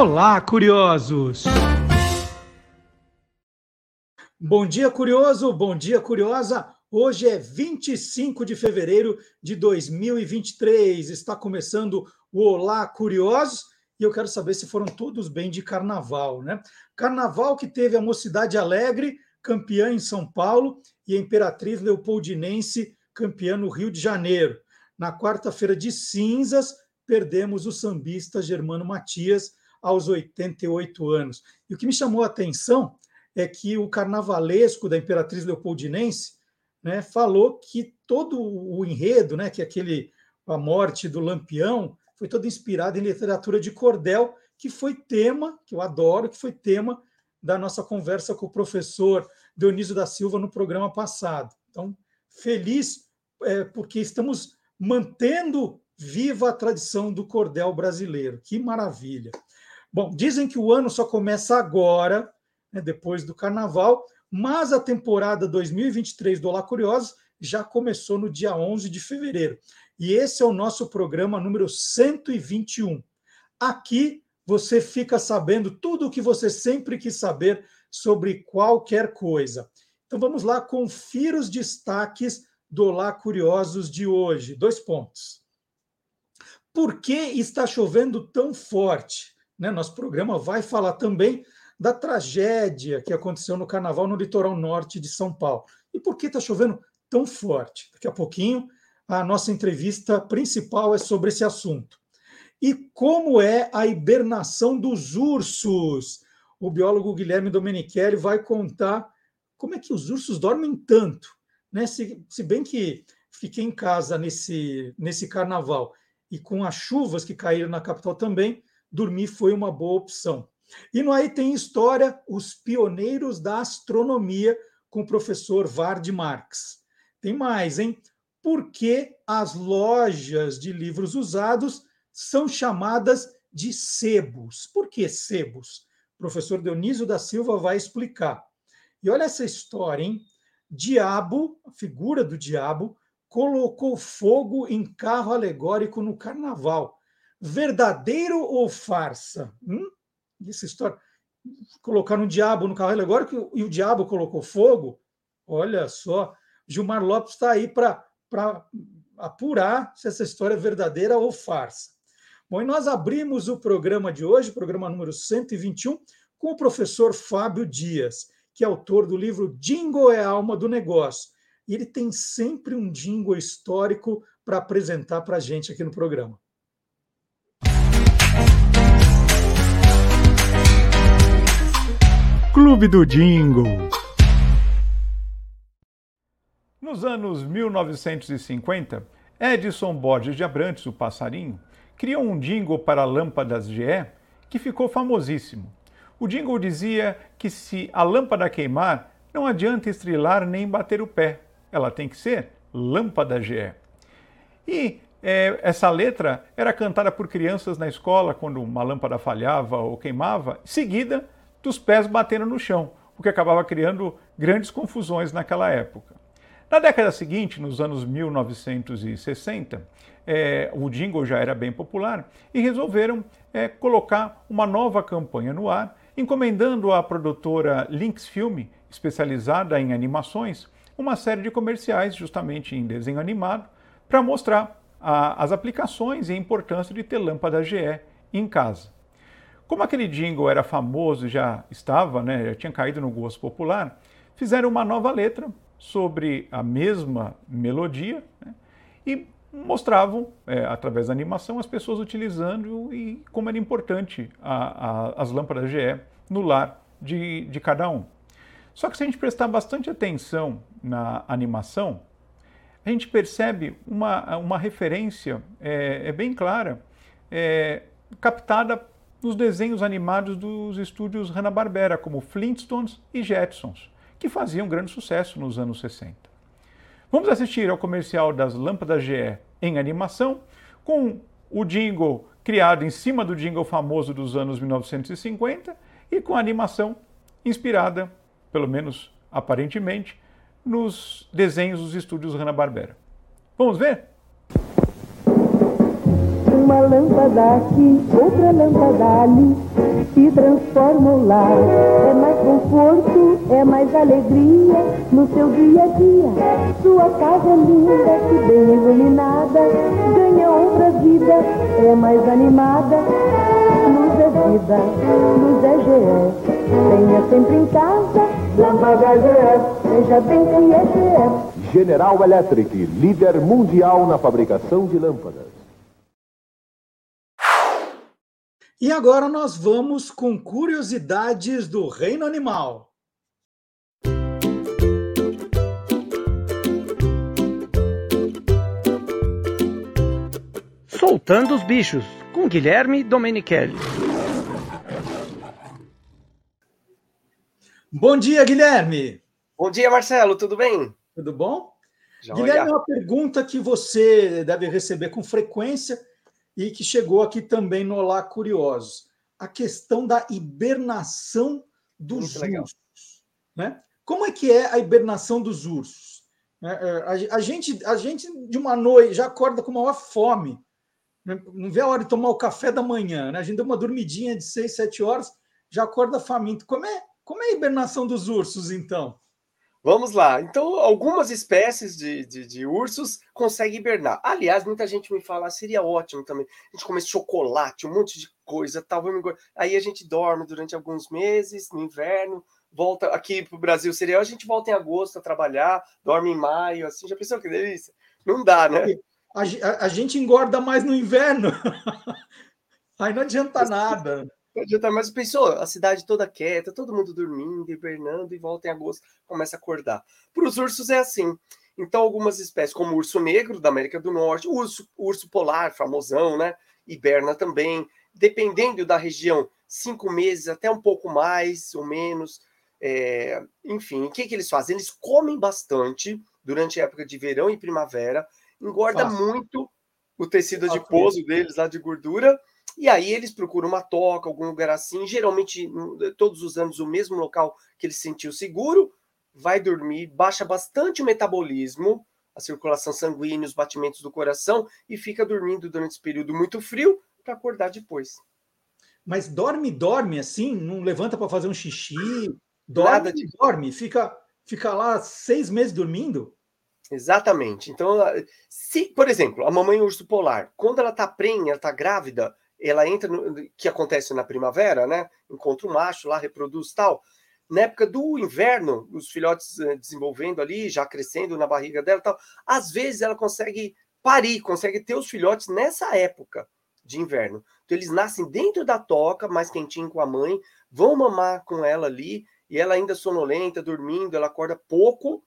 Olá, curiosos! Bom dia, curioso! Bom dia, curiosa! Hoje é 25 de fevereiro de 2023. Está começando o Olá, curiosos! E eu quero saber se foram todos bem de carnaval, né? Carnaval que teve a Mocidade Alegre, campeã em São Paulo, e a Imperatriz Leopoldinense, campeã no Rio de Janeiro. Na quarta-feira de cinzas, perdemos o sambista Germano Matias, aos 88 anos. E o que me chamou a atenção é que o carnavalesco da Imperatriz Leopoldinense né, falou que todo o enredo, né, que é aquele a morte do Lampião, foi todo inspirado em literatura de cordel, que foi tema, que eu adoro, que foi tema da nossa conversa com o professor Dionísio da Silva no programa passado. Então, feliz é, porque estamos mantendo viva a tradição do cordel brasileiro. Que maravilha! Bom, dizem que o ano só começa agora, né, depois do carnaval, mas a temporada 2023 do Olá Curiosos já começou no dia 11 de fevereiro. E esse é o nosso programa número 121. Aqui você fica sabendo tudo o que você sempre quis saber sobre qualquer coisa. Então vamos lá, confira os destaques do Olá Curiosos de hoje. Dois pontos. Por que está chovendo tão forte? Né? Nosso programa vai falar também da tragédia que aconteceu no carnaval no litoral norte de São Paulo. E por que está chovendo tão forte? Daqui a pouquinho, a nossa entrevista principal é sobre esse assunto. E como é a hibernação dos ursos? O biólogo Guilherme Domenichelli vai contar como é que os ursos dormem tanto. Né? Se, se bem que fiquei em casa nesse, nesse carnaval e com as chuvas que caíram na capital também, dormir foi uma boa opção. E no aí tem história Os Pioneiros da Astronomia, com o professor Vard Marx. Tem mais, hein? Por que as lojas de livros usados são chamadas de sebos? Por que sebos? O professor Dionísio da Silva vai explicar. E olha essa história, hein? Diabo, a figura do diabo, colocou fogo em carro alegórico no carnaval verdadeiro ou farsa? Hum? Essa história. Colocaram um diabo no carro alegórico e o diabo colocou fogo. Olha só, Gilmar Lopes está aí para apurar se essa história é verdadeira ou farsa. Bom, e nós abrimos o programa de hoje, programa número 121, com o professor Fábio Dias, que é autor do livro Jingle é a Alma do Negócio. E ele tem sempre um jingle histórico para apresentar para a gente aqui no programa. Clube do Jingle. Nos anos 1950, Edson Borges de Abrantes, o passarinho, criou um jingle para lâmpadas GE que ficou famosíssimo. O jingle dizia que se a lâmpada queimar, não adianta estrilar nem bater o pé, ela tem que ser lâmpada GE. E é, essa letra era cantada por crianças na escola quando uma lâmpada falhava ou queimava, seguida dos pés batendo no chão, o que acabava criando grandes confusões naquela época. Na década seguinte, nos anos 1960, é, o jingle já era bem popular e resolveram é, colocar uma nova campanha no ar, encomendando à produtora Lynx Film, especializada em animações, uma série de comerciais justamente em desenho animado para mostrar a, as aplicações e a importância de ter lâmpada GE em casa. Como aquele jingle era famoso e já estava, né, já tinha caído no gosto popular, fizeram uma nova letra sobre a mesma melodia né, e mostravam, é, através da animação, as pessoas utilizando e como era importante a, a, as lâmpadas GE no lar de, de cada um. Só que se a gente prestar bastante atenção na animação, a gente percebe uma, uma referência é, é bem clara, é, captada nos desenhos animados dos estúdios Hanna-Barbera, como Flintstones e Jetsons, que faziam grande sucesso nos anos 60. Vamos assistir ao comercial das lâmpadas GE em animação, com o jingle criado em cima do jingle famoso dos anos 1950 e com a animação inspirada, pelo menos aparentemente, nos desenhos dos estúdios Hanna-Barbera. Vamos ver? Uma lâmpada aqui, outra lâmpada ali. se transforma o lar. É mais conforto, é mais alegria no seu dia a dia. Sua casa é linda, que bem iluminada, ganha outra vida, é mais animada. Luz é vida, luz é GE. Tenha sempre em casa, lâmpada GE. Veja bem que é GE. General Electric, líder mundial na fabricação de lâmpadas. E agora nós vamos com curiosidades do reino animal. Soltando os bichos, com Guilherme Domenichelli. Bom dia, Guilherme. Bom dia, Marcelo, tudo bem? Tudo bom? Já Guilherme, uma pergunta que você deve receber com frequência e que chegou aqui também no Olá Curiosos. A questão da hibernação dos Muito ursos. Né? Como é que é a hibernação dos ursos? É, é, a, gente, a gente, de uma noite, já acorda com maior fome. Né? Não vê a hora de tomar o café da manhã. Né? A gente dá uma dormidinha de seis, sete horas, já acorda faminto. Como é, como é a hibernação dos ursos, então? Vamos lá. Então, algumas espécies de, de, de, ursos conseguem hibernar. Aliás, muita gente me fala, seria ótimo também. A gente come chocolate, um monte de coisa, tal. Aí a gente dorme durante alguns meses, no inverno, volta aqui para o Brasil seria a gente volta em agosto a trabalhar, dorme em maio, assim. Já pensou que delícia? Não dá, né? A, a, a gente engorda mais no inverno. Aí não adianta nada. Mas pensou, a cidade toda quieta, todo mundo dormindo, hibernando, e volta em agosto, começa a acordar. Para os ursos é assim. Então, algumas espécies, como o urso negro da América do Norte, o urso, o urso polar, famosão, né? Hiberna também. Dependendo da região, cinco meses, até um pouco mais ou menos. É, enfim, o que, que eles fazem? Eles comem bastante durante a época de verão e primavera, engorda Fácil. muito o tecido adiposo deles lá de gordura e aí eles procuram uma toca, algum lugar assim, geralmente todos os anos o mesmo local que ele sentiu seguro, vai dormir, baixa bastante o metabolismo, a circulação sanguínea, os batimentos do coração e fica dormindo durante esse período muito frio para acordar depois. Mas dorme, dorme assim, não levanta para fazer um xixi, dorme, Nada de... dorme, fica, fica lá seis meses dormindo? Exatamente. Então, se, por exemplo, a mamãe urso polar, quando ela está prenha, ela está grávida, ela entra no que acontece na primavera, né? Encontra um macho lá, reproduz tal. Na época do inverno, os filhotes eh, desenvolvendo ali, já crescendo na barriga dela, tal. Às vezes ela consegue parir, consegue ter os filhotes nessa época de inverno. Então eles nascem dentro da toca, mais quentinho com a mãe, vão mamar com ela ali, e ela ainda sonolenta, dormindo, ela acorda pouco,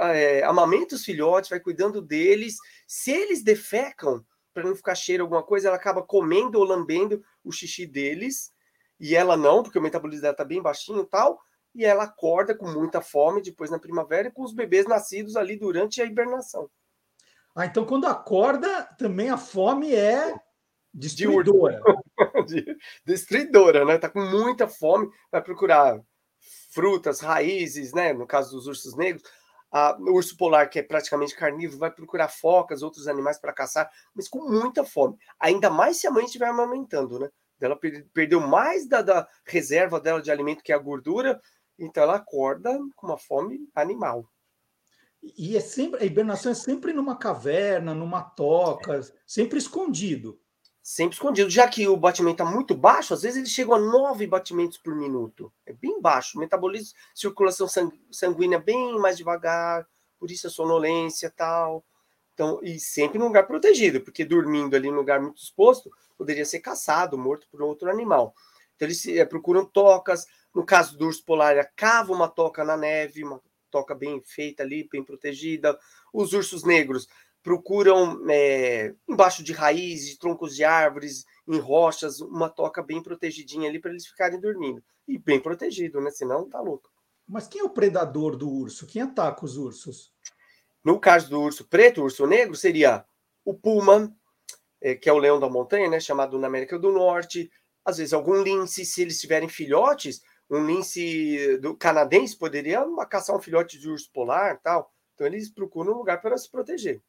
é, amamenta os filhotes, vai cuidando deles. Se eles defecam, para não ficar cheiro alguma coisa, ela acaba comendo ou lambendo o xixi deles, e ela não, porque o metabolismo dela tá bem baixinho e tal, e ela acorda com muita fome depois na primavera e com os bebês nascidos ali durante a hibernação. Ah, então quando acorda, também a fome é destruidora. De destruidora, né? Tá com muita fome, vai procurar frutas, raízes, né? No caso dos ursos negros, a, o urso polar, que é praticamente carnívoro, vai procurar focas, outros animais para caçar, mas com muita fome. Ainda mais se a mãe estiver amamentando, né? Ela perdeu mais da, da reserva dela de alimento, que é a gordura, então ela acorda com uma fome animal. E é sempre a hibernação é sempre numa caverna, numa toca, sempre escondido sempre escondido. Já que o batimento está muito baixo, às vezes eles chegam a 9 batimentos por minuto. É bem baixo. Metabolismo, circulação sanguínea bem mais devagar, por isso a sonolência tal. Então, e sempre num lugar protegido, porque dormindo ali num lugar muito exposto, poderia ser caçado, morto por outro animal. Então, eles é, procuram tocas. No caso do urso polar, ele cava uma toca na neve, uma toca bem feita ali, bem protegida. Os ursos negros procuram é, embaixo de raízes, de troncos de árvores, em rochas, uma toca bem protegidinha ali para eles ficarem dormindo. E bem protegido, né? Senão tá louco. Mas quem é o predador do urso? Quem ataca os ursos? No caso do urso preto, o urso negro, seria o puma, é, que é o leão da montanha, né? Chamado na América do Norte. Às vezes algum lince, se eles tiverem filhotes, um lince do canadense poderia caçar um filhote de urso polar tal. Então eles procuram um lugar para se proteger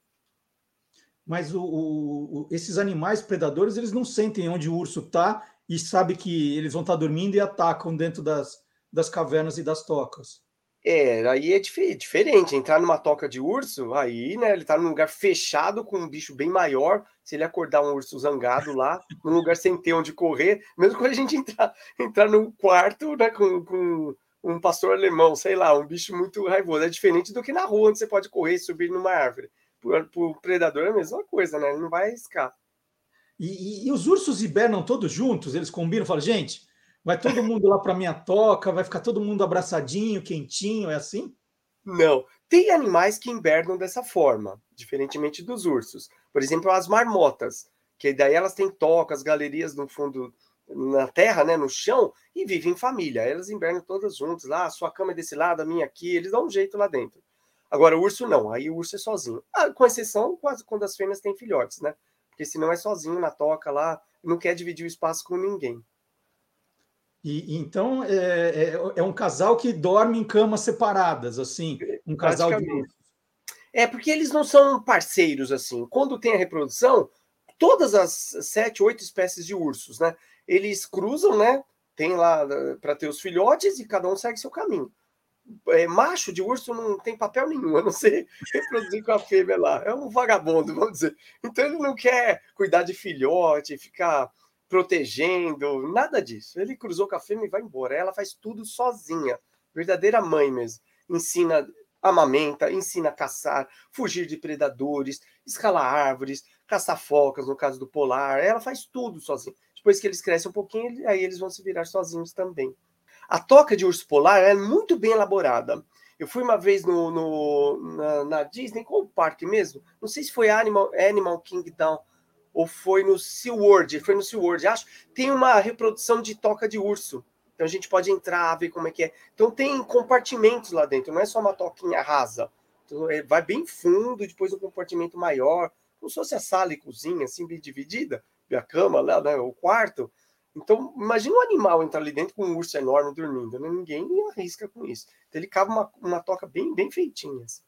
mas o, o, esses animais predadores eles não sentem onde o urso está e sabe que eles vão estar dormindo e atacam dentro das, das cavernas e das tocas. É, aí é dif diferente. Entrar numa toca de urso, aí, né? Ele tá num lugar fechado com um bicho bem maior. Se ele acordar um urso zangado lá, num lugar sem ter onde correr, mesmo quando a gente entrar, entrar no quarto, né, com, com um pastor alemão, sei lá, um bicho muito raivoso. É diferente do que na rua, onde você pode correr e subir numa árvore. Para o predador é a mesma coisa, né? Ele não vai arriscar. E, e, e os ursos hibernam todos juntos? Eles combinam? Falam, gente, vai todo mundo lá para minha toca, vai ficar todo mundo abraçadinho, quentinho, é assim? Não. Tem animais que hibernam dessa forma, diferentemente dos ursos. Por exemplo, as marmotas, que daí elas têm tocas, galerias no fundo na terra, né, no chão, e vivem em família. Elas invernam todas juntas lá, a sua cama é desse lado, a minha aqui, eles dão um jeito lá dentro. Agora, o urso não, aí o urso é sozinho. Ah, com exceção quase quando as fêmeas têm filhotes, né? Porque senão é sozinho na toca lá, não quer dividir o espaço com ninguém. E, então é, é, é, um casal que dorme em camas separadas, assim, um casal de É porque eles não são parceiros assim. Quando tem a reprodução, todas as sete, oito espécies de ursos, né? Eles cruzam, né? Tem lá eh, para ter os filhotes e cada um segue seu caminho. É, macho de urso não tem papel nenhum, a não ser reproduzir com a fêmea lá. É um vagabundo, vamos dizer. Então ele não quer cuidar de filhote, ficar protegendo, nada disso. Ele cruzou com a fêmea e vai embora. Ela faz tudo sozinha. Verdadeira mãe mesmo. Ensina, amamenta, ensina a caçar, fugir de predadores, escalar árvores, caçar focas, no caso do polar. Ela faz tudo sozinha. Depois que eles crescem um pouquinho, aí eles vão se virar sozinhos também. A toca de urso polar é muito bem elaborada. Eu fui uma vez no, no na, na, Disney, qual parque mesmo? Não sei se foi Animal, Animal Kingdom ou foi no SeaWorld, foi no SeaWorld, acho, tem uma reprodução de toca de urso. Então a gente pode entrar, ver como é que é. Então tem compartimentos lá dentro, não é só uma toquinha rasa. Então, é, vai bem fundo, depois um compartimento maior, como se fosse a sala e cozinha, assim, bem dividida, a cama lá, né, o quarto. Então, imagina um animal entrar ali dentro com um urso enorme dormindo, né? Ninguém arrisca com isso. Então, ele cabe uma, uma toca bem, bem feitinha. Assim.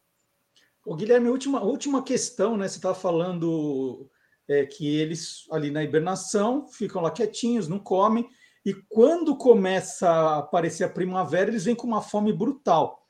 O Guilherme, última, última questão, né? Você estava falando é, que eles ali na hibernação ficam lá quietinhos, não comem, e quando começa a aparecer a primavera, eles vêm com uma fome brutal.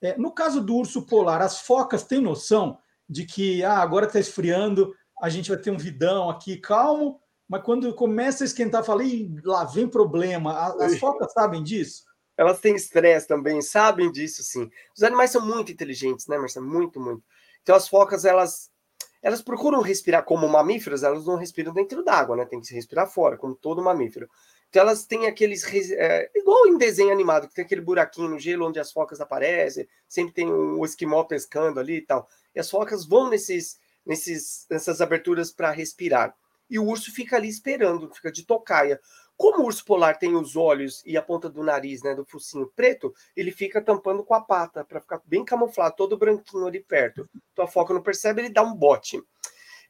É, no caso do urso polar, as focas têm noção de que ah, agora está esfriando, a gente vai ter um vidão aqui calmo, mas quando começa a esquentar, fala, lá vem problema. As focas sabem disso? Elas têm estresse também, sabem disso, sim. Os animais são muito inteligentes, né, Marcelo? Muito, muito. Então as focas, elas elas procuram respirar como mamíferos, elas não respiram dentro d'água, né? Tem que se respirar fora, como todo mamífero. Então elas têm aqueles. É, igual em desenho animado, que tem aquele buraquinho no gelo onde as focas aparecem, sempre tem um esquimó pescando ali e tal. E as focas vão nesses, nesses, nessas aberturas para respirar. E o urso fica ali esperando, fica de tocaia. Como o urso polar tem os olhos e a ponta do nariz, né, do focinho preto, ele fica tampando com a pata para ficar bem camuflado, todo branquinho ali perto. Então a foca não percebe, ele dá um bote.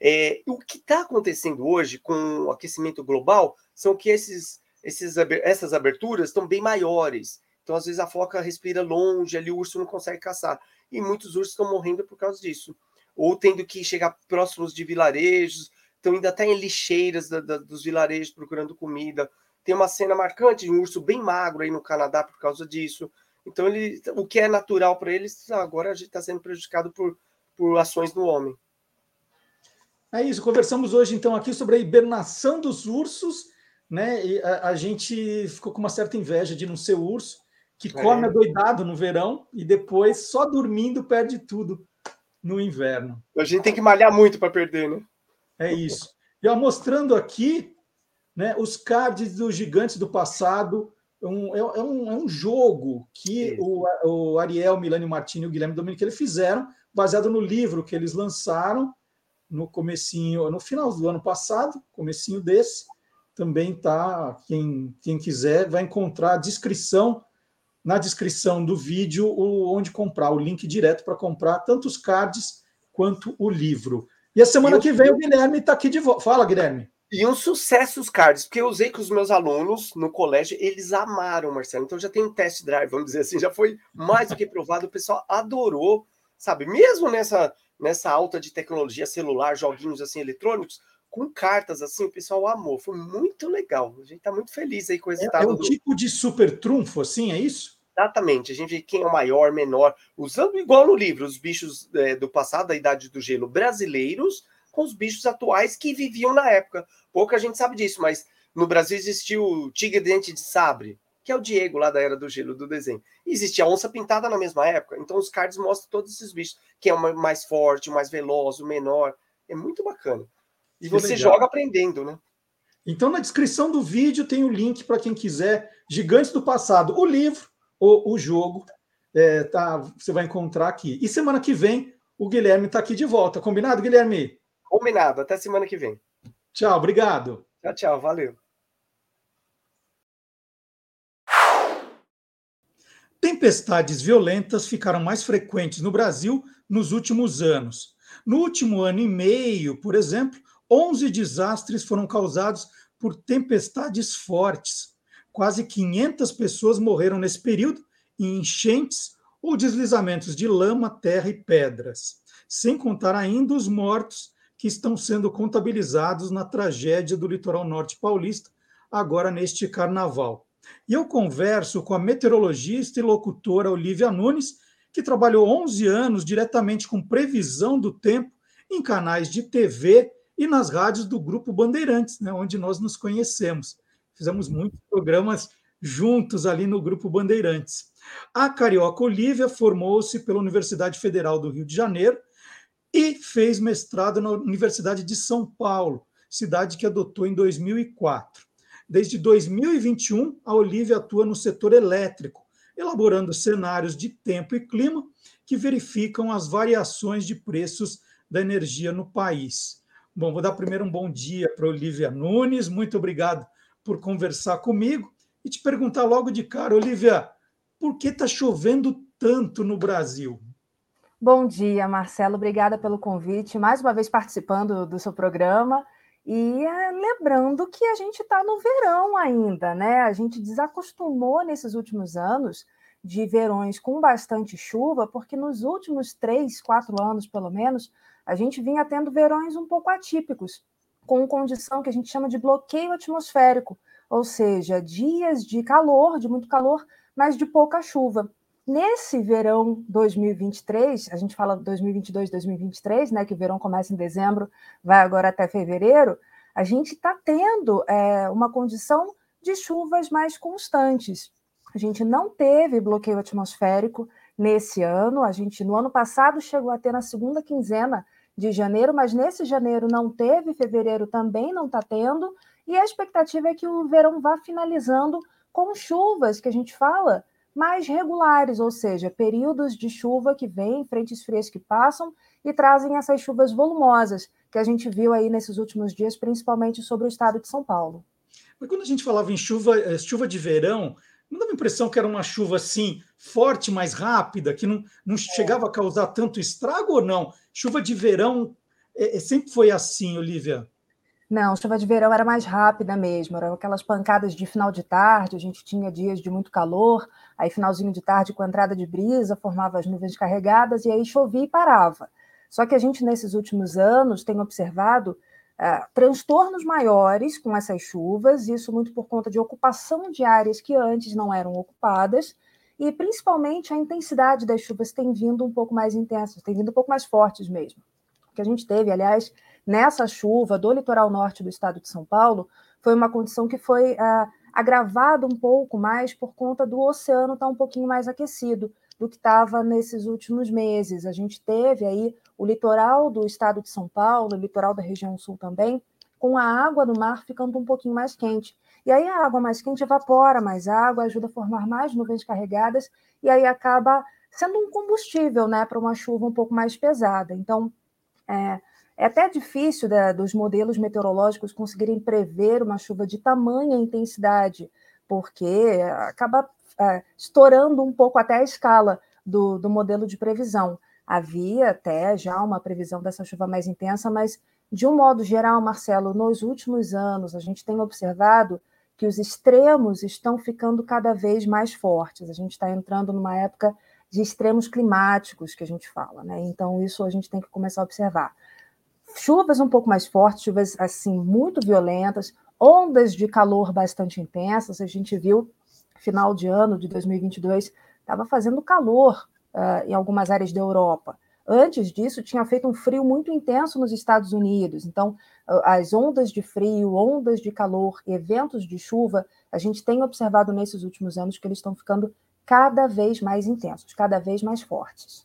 É, o que está acontecendo hoje com o aquecimento global são que esses, esses, essas aberturas estão bem maiores. Então, às vezes, a foca respira longe, ali o urso não consegue caçar. E muitos ursos estão morrendo por causa disso. Ou tendo que chegar próximos de vilarejos, estão indo até em lixeiras da, da, dos vilarejos procurando comida. Tem uma cena marcante de um urso bem magro aí no Canadá por causa disso. Então, ele, o que é natural para eles, agora a gente está sendo prejudicado por, por ações do homem. É isso, conversamos hoje então aqui sobre a hibernação dos ursos, né? E a, a gente ficou com uma certa inveja de não ser urso, que come é. adoidado no verão e depois só dormindo perde tudo no inverno. A gente tem que malhar muito para perder, né? É isso. E mostrando aqui né, os cards dos gigantes do passado. Um, é, é, um, é um jogo que o, o Ariel, Milani Martini e o Guilherme Domenico fizeram, baseado no livro que eles lançaram no comecinho, no final do ano passado, comecinho desse. Também tá, quem, quem quiser vai encontrar a descrição na descrição do vídeo o, onde comprar, o link direto para comprar tanto os cards quanto o livro. E a semana e que vem o Guilherme está aqui de volta. Fala, Guilherme. E um sucesso os cards, porque eu usei com os meus alunos no colégio, eles amaram, Marcelo. Então já tem um test drive, vamos dizer assim, já foi mais do que provado, o pessoal adorou, sabe? Mesmo nessa nessa alta de tecnologia celular, joguinhos assim eletrônicos, com cartas, assim, o pessoal amou. Foi muito legal. A gente está muito feliz aí com o É, resultado. é um do- tipo de super trunfo, assim, é isso? Exatamente. A gente vê quem é o maior, menor, usando igual no livro, os bichos é, do passado, da Idade do Gelo brasileiros, com os bichos atuais que viviam na época. Pouca gente sabe disso, mas no Brasil existiu o tigre dente de sabre, que é o Diego lá da Era do Gelo do desenho. E existia a onça pintada na mesma época. Então os cards mostram todos esses bichos. Quem é o ma- mais forte, o mais veloz, o menor. É muito bacana. E você legal. joga aprendendo, né? Então, na descrição do vídeo tem o link para quem quiser. Gigantes do Passado, o livro ou o jogo, é, tá, você vai encontrar aqui. E semana que vem, o Guilherme está aqui de volta. Combinado, Guilherme? Combinado. Até semana que vem. Tchau, obrigado. Tchau, tchau. Valeu. Tempestades violentas ficaram mais frequentes no Brasil nos últimos anos. No último ano e meio, por exemplo, 11 desastres foram causados por tempestades fortes. Quase 500 pessoas morreram nesse período em enchentes ou deslizamentos de lama, terra e pedras, sem contar ainda os mortos que estão sendo contabilizados na tragédia do litoral norte paulista, agora neste carnaval. E eu converso com a meteorologista e locutora Olivia Nunes, que trabalhou 11 anos diretamente com previsão do tempo em canais de TV e nas rádios do Grupo Bandeirantes, né, onde nós nos conhecemos. Fizemos muitos programas juntos ali no Grupo Bandeirantes. A carioca Olivia formou-se pela Universidade Federal do Rio de Janeiro e fez mestrado na Universidade de São Paulo, cidade que adotou em 2004. Desde 2021, a Olivia atua no setor elétrico, elaborando cenários de tempo e clima que verificam as variações de preços da energia no país. Bom, vou dar primeiro um bom dia para Olivia Nunes, muito obrigado por conversar comigo e te perguntar logo de cara, Olivia, por que está chovendo tanto no Brasil? Bom dia, Marcelo. Obrigada pelo convite. Mais uma vez participando do seu programa. E é, lembrando que a gente está no verão ainda, né? A gente desacostumou nesses últimos anos de verões com bastante chuva, porque nos últimos três, quatro anos, pelo menos, a gente vinha tendo verões um pouco atípicos, com condição que a gente chama de bloqueio atmosférico, ou seja, dias de calor, de muito calor, mas de pouca chuva. Nesse verão 2023, a gente fala 2022, 2023, né, que o verão começa em dezembro, vai agora até fevereiro, a gente está tendo é, uma condição de chuvas mais constantes. A gente não teve bloqueio atmosférico nesse ano, a gente no ano passado chegou a ter na segunda quinzena de janeiro, mas nesse janeiro não teve, fevereiro também não está tendo, e a expectativa é que o verão vá finalizando com chuvas que a gente fala mais regulares, ou seja, períodos de chuva que vêm, frentes frias que passam e trazem essas chuvas volumosas que a gente viu aí nesses últimos dias, principalmente sobre o estado de São Paulo. Mas quando a gente falava em chuva, eh, chuva de verão, não dava a impressão que era uma chuva assim, forte, mais rápida, que não, não chegava a causar tanto estrago ou não? Chuva de verão é, é, sempre foi assim, Olivia? Não, chuva de verão era mais rápida mesmo, eram aquelas pancadas de final de tarde, a gente tinha dias de muito calor, aí finalzinho de tarde com entrada de brisa, formava as nuvens carregadas e aí chovia e parava. Só que a gente, nesses últimos anos, tem observado uh, transtornos maiores com essas chuvas, isso muito por conta de ocupação de áreas que antes não eram ocupadas, e principalmente a intensidade das chuvas tem vindo um pouco mais intensas, tem vindo um pouco mais fortes mesmo. O que a gente teve, aliás, nessa chuva do litoral norte do estado de São Paulo, foi uma condição que foi uh, agravada um pouco mais por conta do oceano estar tá um pouquinho mais aquecido do que estava nesses últimos meses. A gente teve aí o litoral do estado de São Paulo, o litoral da região sul também, com a água do mar ficando um pouquinho mais quente. E aí a água mais quente evapora mais água, ajuda a formar mais nuvens carregadas, e aí acaba sendo um combustível né, para uma chuva um pouco mais pesada. Então, é, é até difícil da, dos modelos meteorológicos conseguirem prever uma chuva de tamanha intensidade, porque acaba é, estourando um pouco até a escala do, do modelo de previsão. Havia até já uma previsão dessa chuva mais intensa, mas de um modo geral, Marcelo, nos últimos anos a gente tem observado que os extremos estão ficando cada vez mais fortes. A gente está entrando numa época de extremos climáticos que a gente fala, né? Então, isso a gente tem que começar a observar. chuvas um pouco mais fortes, chuvas assim muito violentas, ondas de calor bastante intensas. A gente viu final de ano de 2022 estava fazendo calor uh, em algumas áreas da Europa. Antes disso, tinha feito um frio muito intenso nos Estados Unidos. Então, as ondas de frio, ondas de calor, eventos de chuva, a gente tem observado nesses últimos anos que eles estão ficando cada vez mais intensos, cada vez mais fortes.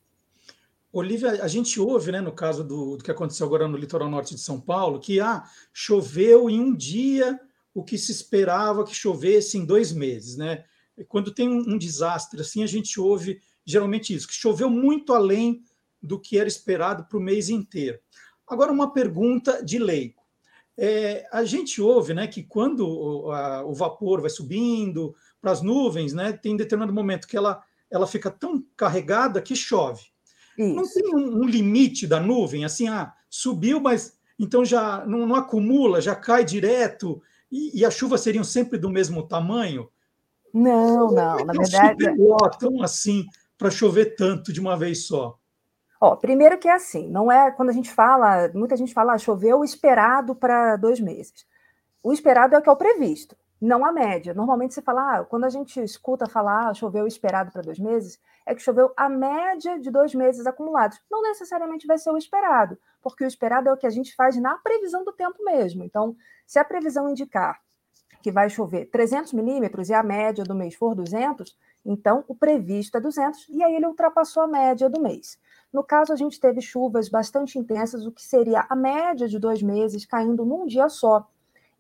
Olivia, a gente ouve, né, no caso do, do, que aconteceu agora no litoral norte de São Paulo, que ah, choveu em um dia o que se esperava que chovesse em dois meses, né? Quando tem um, um desastre assim, a gente ouve geralmente isso, que choveu muito além do que era esperado para o mês inteiro. Agora, uma pergunta de leigo. É, a gente ouve né, que quando o, a, o vapor vai subindo para as nuvens, né, tem determinado momento que ela, ela fica tão carregada que chove. Isso. Não tem um, um, limite da nuvem, assim, ah, subiu, mas então já não, não acumula, já cai direto, e, e, as chuvas seriam sempre do mesmo tamanho? Não, não, é na verdade. Tão assim para chover tanto de uma vez só. Ó, primeiro que é assim, não é quando a gente fala, muita gente fala, ah, choveu o esperado para dois meses. O esperado é o que é o previsto, não a média. Normalmente se fala, ah, quando a gente escuta falar ah, choveu esperado para dois meses, é que choveu a média de dois meses acumulados. Não necessariamente vai ser o esperado, porque o esperado é o que a gente faz na previsão do tempo mesmo. Então, se a previsão indicar que vai chover 300 milímetros e a média do mês for 200, então o previsto é 200 e aí ele ultrapassou a média do mês. No caso, a gente teve chuvas bastante intensas, o que seria a média de dois meses caindo num dia só.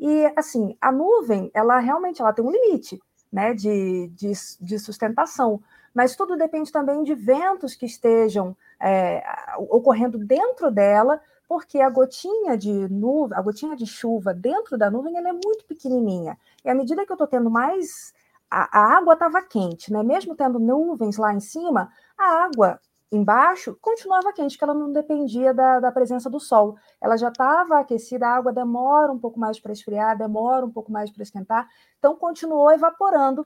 E, assim, a nuvem, ela realmente ela tem um limite né, de, de, de sustentação, mas tudo depende também de ventos que estejam é, ocorrendo dentro dela, porque a gotinha de nuvem, a gotinha de chuva dentro da nuvem, ela é muito pequenininha. E à medida que eu estou tendo mais a, água estava quente, né? Mesmo tendo nuvens lá em cima, a água embaixo continuava quente, que ela não dependia da, da presença do sol. Ela já estava aquecida, a água demora um pouco mais para esfriar, demora um pouco mais para esquentar, então continuou evaporando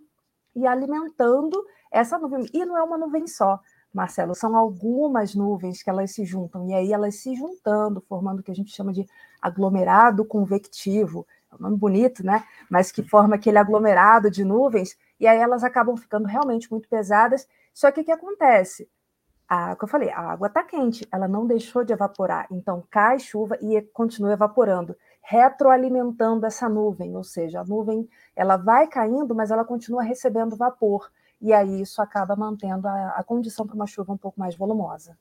e alimentando essa nuvem. E não é uma nuvem só, Marcelo, são algumas nuvens que elas se juntam, e aí elas se juntando, formando o que a gente chama de aglomerado convectivo. É um nome bonito, né? Mas que forma aquele aglomerado de nuvens, e aí elas acabam ficando realmente muito pesadas. Só que o que acontece? A, que eu falei, a água está quente, ela não deixou de evaporar, então cai chuva e continua evaporando, retroalimentando essa nuvem, ou seja, a nuvem ela vai caindo, mas ela continua recebendo vapor, e aí isso acaba mantendo a, a condição para uma chuva um pouco mais volumosa.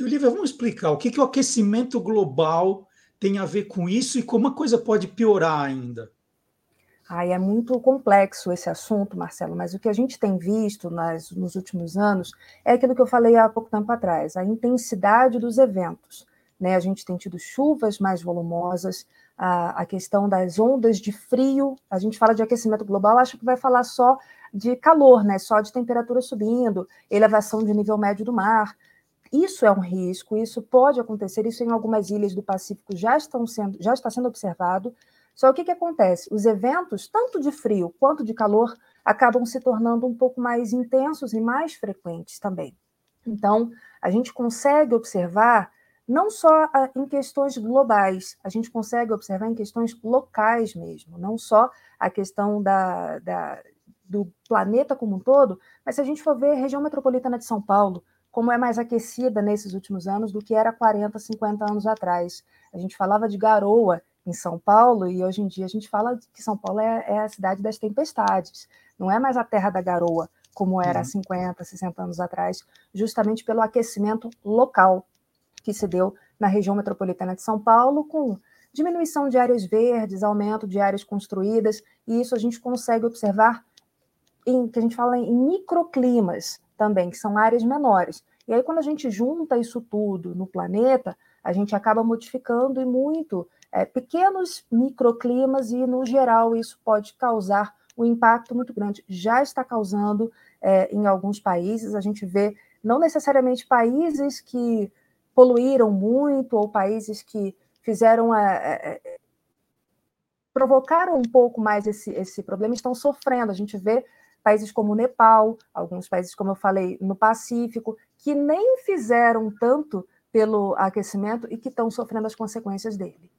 Olivia, vamos explicar o que, que o aquecimento global tem a ver com isso e como a coisa pode piorar ainda. Ai, é muito complexo esse assunto, Marcelo, mas o que a gente tem visto nas, nos últimos anos é aquilo que eu falei há pouco tempo atrás, a intensidade dos eventos. Né? A gente tem tido chuvas mais volumosas, a, a questão das ondas de frio, a gente fala de aquecimento global, acho que vai falar só de calor, né? só de temperatura subindo, elevação de nível médio do mar. Isso é um risco, isso pode acontecer, isso em algumas ilhas do Pacífico já, estão sendo, já está sendo observado, só o que, que acontece? Os eventos, tanto de frio quanto de calor, acabam se tornando um pouco mais intensos e mais frequentes também. Então, a gente consegue observar não só ah, em questões globais, a gente consegue observar em questões locais mesmo, não só a questão da, da, do planeta como um todo, mas se a gente for ver a região metropolitana de São Paulo, como é mais aquecida nesses últimos anos do que era 40, 50 anos atrás. A gente falava de garoa em São Paulo, e hoje em dia a gente fala que São Paulo é, é a cidade das tempestades, não é mais a terra da garoa, como era há 50, uhum. 60 anos atrás, justamente pelo aquecimento local que se deu na região metropolitana de São Paulo, com diminuição de áreas verdes, aumento de áreas construídas, e isso a gente consegue observar em que a gente fala em microclimas também, que são áreas menores. E aí, quando a gente junta isso tudo no planeta, a gente acaba modificando e muito é, pequenos microclimas e, no geral, isso pode causar um impacto muito grande. Já está causando é, em alguns países, a gente vê não necessariamente países que poluíram muito ou países que fizeram é, é, é provocaram um pouco mais esse, esse problema estão sofrendo. A gente vê países como o Nepal, alguns países, como eu falei, no Pacífico, que nem fizeram tanto pelo aquecimento e que estão sofrendo as consequências dele.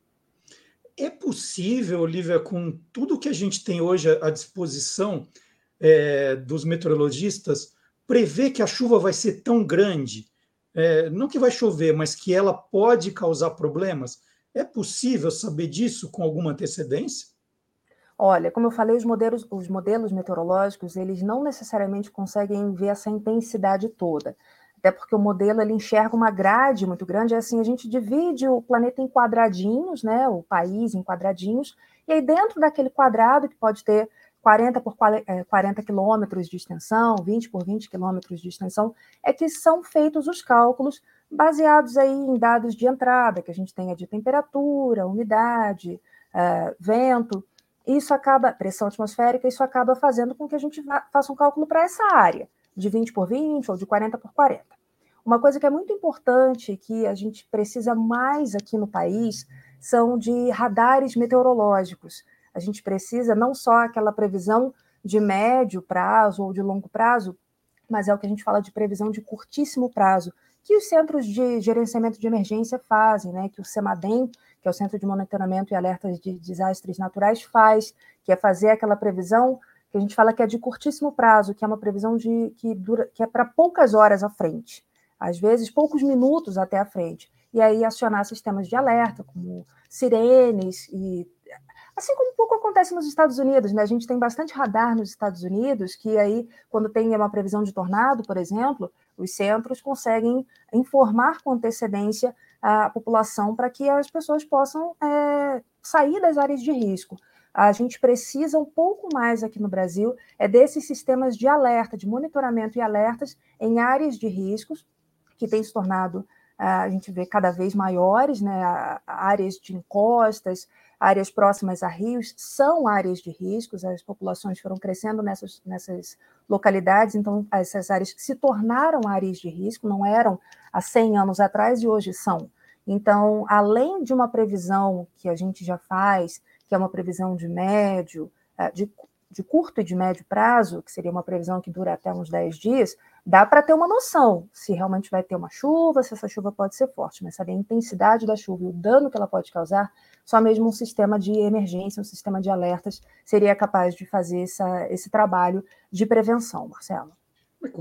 É possível, Olivia, com tudo que a gente tem hoje à disposição é, dos meteorologistas, prever que a chuva vai ser tão grande, é, não que vai chover, mas que ela pode causar problemas? É possível saber disso com alguma antecedência? Olha, como eu falei, os modelos, os modelos meteorológicos, eles não necessariamente conseguem ver essa intensidade toda. Até porque o modelo ele enxerga uma grade muito grande, é assim, a gente divide o planeta em quadradinhos, né, o país em quadradinhos, e aí dentro daquele quadrado, que pode ter 40 por 40 é, quilômetros de extensão, 20 por 20 quilômetros de extensão, é que são feitos os cálculos baseados aí em dados de entrada, que a gente tenha de temperatura, umidade, uh, vento, isso acaba, pressão atmosférica, isso acaba fazendo com que a gente faça um cálculo para essa área, de 20 por 20 ou de 40 por 40. Uma coisa que é muito importante, que a gente precisa mais aqui no país, são de radares meteorológicos. A gente precisa não só aquela previsão de médio prazo ou de longo prazo, mas é o que a gente fala de previsão de curtíssimo prazo, que os centros de gerenciamento de emergência fazem, né? que o CEMADEM, que é o Centro de Monitoramento e Alertas de Desastres Naturais, faz, que é fazer aquela previsão que a gente fala que é de curtíssimo prazo, que é uma previsão de que dura, que é para poucas horas à frente, às vezes poucos minutos até à frente, e aí acionar sistemas de alerta, como sirenes e Assim como pouco acontece nos Estados Unidos, né? A gente tem bastante radar nos Estados Unidos, que aí, quando tem uma previsão de tornado, por exemplo, os centros conseguem informar com antecedência a população para que as pessoas possam é, sair das áreas de risco. A gente precisa um pouco mais aqui no Brasil é desses sistemas de alerta, de monitoramento e alertas em áreas de riscos, que tem se tornado, a gente vê cada vez maiores, né, áreas de encostas, áreas próximas a rios são áreas de riscos, as populações foram crescendo nessas, nessas localidades, então essas áreas se tornaram áreas de risco, não eram há 100 anos atrás e hoje são. Então, além de uma previsão que a gente já faz, que é uma previsão de médio, eh, de, de curto e de médio prazo, que seria uma previsão que dura até uns 10 dias, dá para ter uma noção se realmente vai ter uma chuva, se essa chuva pode ser forte, mas saber a intensidade da chuva e o dano que ela pode causar, só mesmo um sistema de emergência, um sistema de alertas, seria capaz de fazer essa, esse trabalho de prevenção, Marcelo.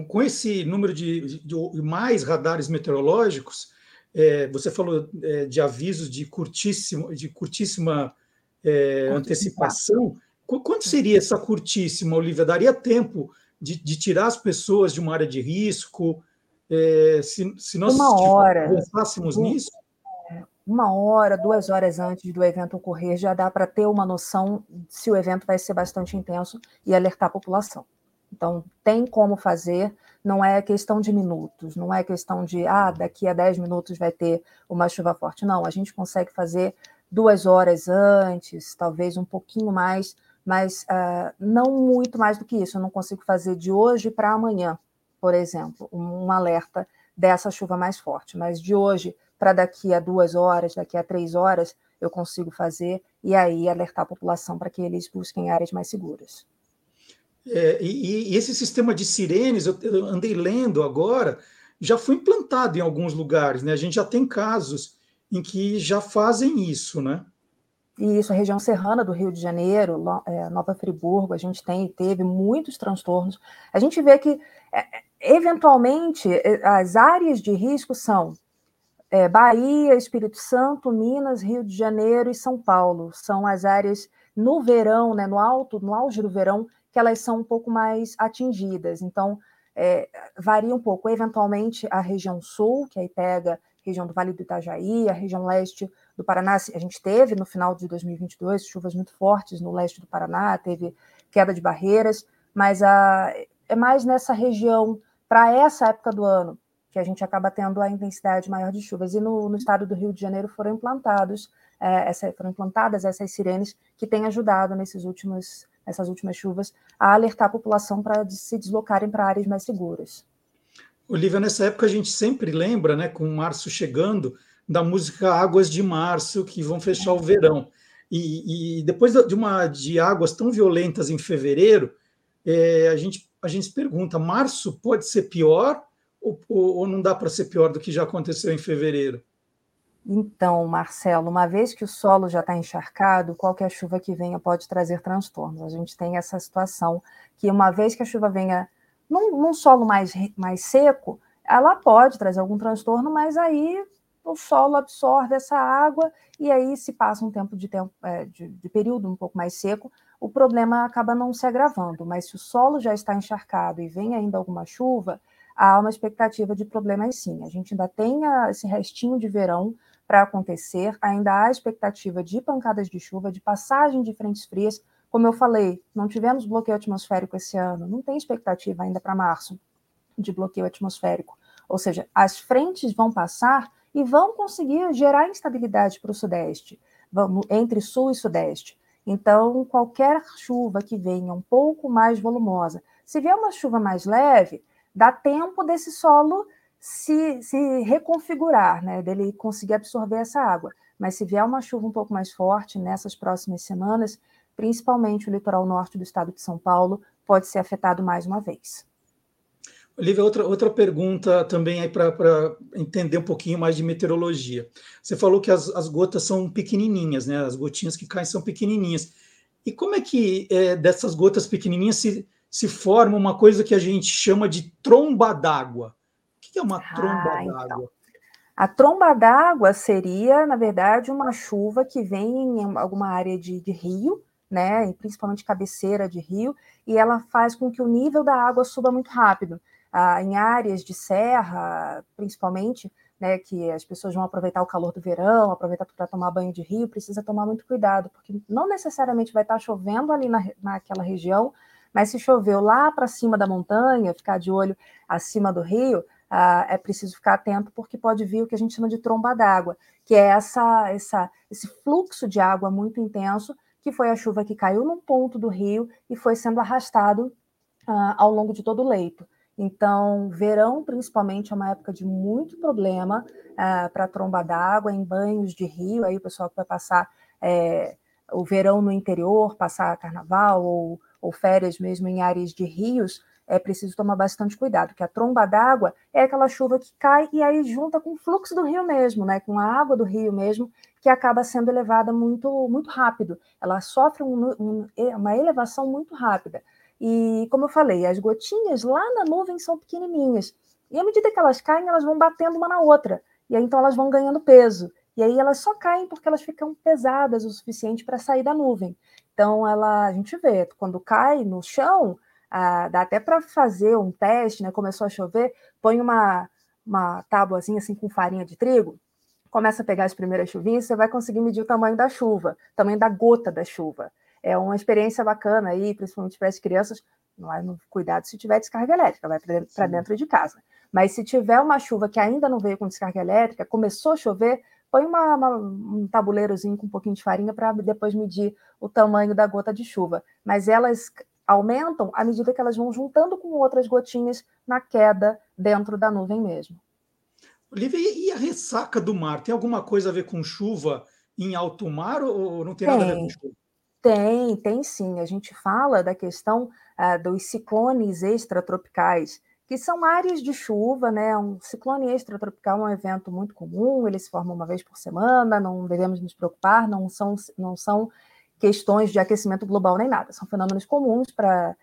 Com esse número de, de, de mais radares meteorológicos, é, você falou é, de avisos de, curtíssimo, de curtíssima é, antecipação. Quanto seria essa curtíssima, Olivia? Daria tempo de, de, tirar as pessoas de uma área de risco? É, se, se nós uma hora. pensássemos nisso? Uma hora, duas horas antes do evento ocorrer, já dá para ter uma noção se o evento vai ser bastante intenso e alertar a população. Então, tem como fazer, não é questão de minutos, não é questão de, ah, daqui a 10 minutos vai ter uma chuva forte. Não, a gente consegue fazer duas horas antes, talvez um pouquinho mais, mas uh, não muito mais do que isso. Eu não consigo fazer de hoje para amanhã, por exemplo, um alerta dessa chuva mais forte. Mas de hoje para daqui a duas horas, daqui a três horas, eu consigo fazer e aí alertar a população para que eles busquem áreas mais seguras. É, e, e, esse sistema de sirenes, eu, eu andei lendo agora, já foi implantado em alguns lugares, né? A gente já tem casos em que já fazem isso, né? Isso, a região serrana do Rio de Janeiro, é, Nova Friburgo, a gente tem teve muitos transtornos. A gente vê que, é, eventualmente, é, as áreas de risco são Bahia, Espírito Santo, Minas, Rio de Janeiro e São Paulo. São as áreas no verão, né, no alto, no auge do verão, que elas são um pouco mais atingidas. Então, é, varia um pouco. Eventualmente, a região sul, que aí pega região do Vale do Itajaí, a região leste do Paraná, a gente teve no final de 2022 chuvas muito fortes no leste do Paraná, teve queda de barreiras, mas a, é mais nessa região, para essa época do ano, que a gente acaba tendo a intensidade maior de chuvas. E no, no estado do Rio de Janeiro foram implantados é, essa, foram implantadas essas sirenes que têm ajudado nesses últimos, nessas últimas chuvas a alertar a população para se deslocarem para áreas mais seguras. Olivia, nessa época a gente sempre lembra, né, com março chegando, da música Águas de Março, que vão fechar o verão. E, e depois de uma de águas tão violentas em fevereiro, é, a, gente, a gente se pergunta: março pode ser pior ou, ou não dá para ser pior do que já aconteceu em fevereiro? Então, Marcelo, uma vez que o solo já está encharcado, qualquer chuva que venha pode trazer transtornos. A gente tem essa situação que, uma vez que a chuva venha num, num solo mais, mais seco, ela pode trazer algum transtorno, mas aí o solo absorve essa água e aí se passa um tempo de, tempo, é, de, de, período um pouco mais seco, o problema acaba não se agravando. Mas se o solo já está encharcado e vem ainda alguma chuva, há uma expectativa de problemas sim. A gente ainda tem a, esse restinho de verão para acontecer, ainda há expectativa de pancadas de chuva, de passagem de frentes frias. Como eu falei, não tivemos bloqueio atmosférico esse ano, não tem expectativa ainda para março de bloqueio atmosférico. Ou seja, as frentes vão passar e vão conseguir gerar instabilidade para o Sudeste, entre Sul e Sudeste. Então, qualquer chuva que venha um pouco mais volumosa, se vier uma chuva mais leve, dá tempo desse solo se, se reconfigurar, né, dele conseguir absorver essa água. Mas se vier uma chuva um pouco mais forte nessas próximas semanas, principalmente o litoral norte do estado de São Paulo, pode ser afetado mais uma vez. Olivia, outra, outra pergunta também aí para entender um pouquinho mais de meteorologia. Você falou que as, as gotas são pequenininhas, né? As gotinhas que caem são pequenininhas. E como é que é, dessas gotas pequenininhas se, se forma uma coisa que a gente chama de tromba d'água? O que é uma tromba ah, d'água? Então. A tromba d'água seria, na verdade, uma chuva que vem em alguma área de, de rio, né, principalmente cabeceira de rio, e ela faz com que o nível da água suba muito rápido. Ah, em áreas de serra, principalmente, né, que as pessoas vão aproveitar o calor do verão, aproveitar para tomar banho de rio, precisa tomar muito cuidado, porque não necessariamente vai estar chovendo ali na, naquela região, mas se choveu lá para cima da montanha, ficar de olho acima do rio, ah, é preciso ficar atento, porque pode vir o que a gente chama de tromba d'água, que é essa, essa, esse fluxo de água muito intenso, que foi a chuva que caiu num ponto do rio e foi sendo arrastado ah, ao longo de todo o leito. Então, verão, principalmente, é uma época de muito problema uh, para tromba d'água, em banhos de rio. Aí o pessoal que vai passar é, o verão no interior, passar carnaval ou, ou férias mesmo em áreas de rios, é preciso tomar bastante cuidado, que a tromba d'água é aquela chuva que cai e aí junta com o fluxo do rio mesmo, né, com a água do rio mesmo, que acaba sendo elevada muito, muito rápido. Ela sofre um, um, uma elevação muito rápida. E, como eu falei, as gotinhas lá na nuvem são pequenininhas. E à medida que elas caem, elas vão batendo uma na outra. E aí, então, elas vão ganhando peso. E aí, elas só caem porque elas ficam pesadas o suficiente para sair da nuvem. Então, ela, a gente vê, quando cai no chão, ah, dá até para fazer um teste, né? Começou a chover, põe uma, uma tábuazinha assim com farinha de trigo, começa a pegar as primeiras chuvinhas, você vai conseguir medir o tamanho da chuva, o tamanho da gota da chuva é uma experiência bacana aí, principalmente para as crianças. Não é no cuidado se tiver descarga elétrica, vai para dentro de casa. Mas se tiver uma chuva que ainda não veio com descarga elétrica, começou a chover, põe uma, uma, um tabuleirozinho com um pouquinho de farinha para depois medir o tamanho da gota de chuva. Mas elas aumentam à medida que elas vão juntando com outras gotinhas na queda dentro da nuvem mesmo. Olivia, e a ressaca do mar? Tem alguma coisa a ver com chuva em alto mar ou não tem, tem. nada a ver com chuva? Tem, tem sim. A gente fala da questão uh, dos ciclones extratropicais, que são áreas de chuva, né? Um ciclone extratropical é um evento muito comum, ele se forma uma vez por semana, não devemos nos preocupar, não são, não são questões de aquecimento global nem nada, são fenômenos comuns para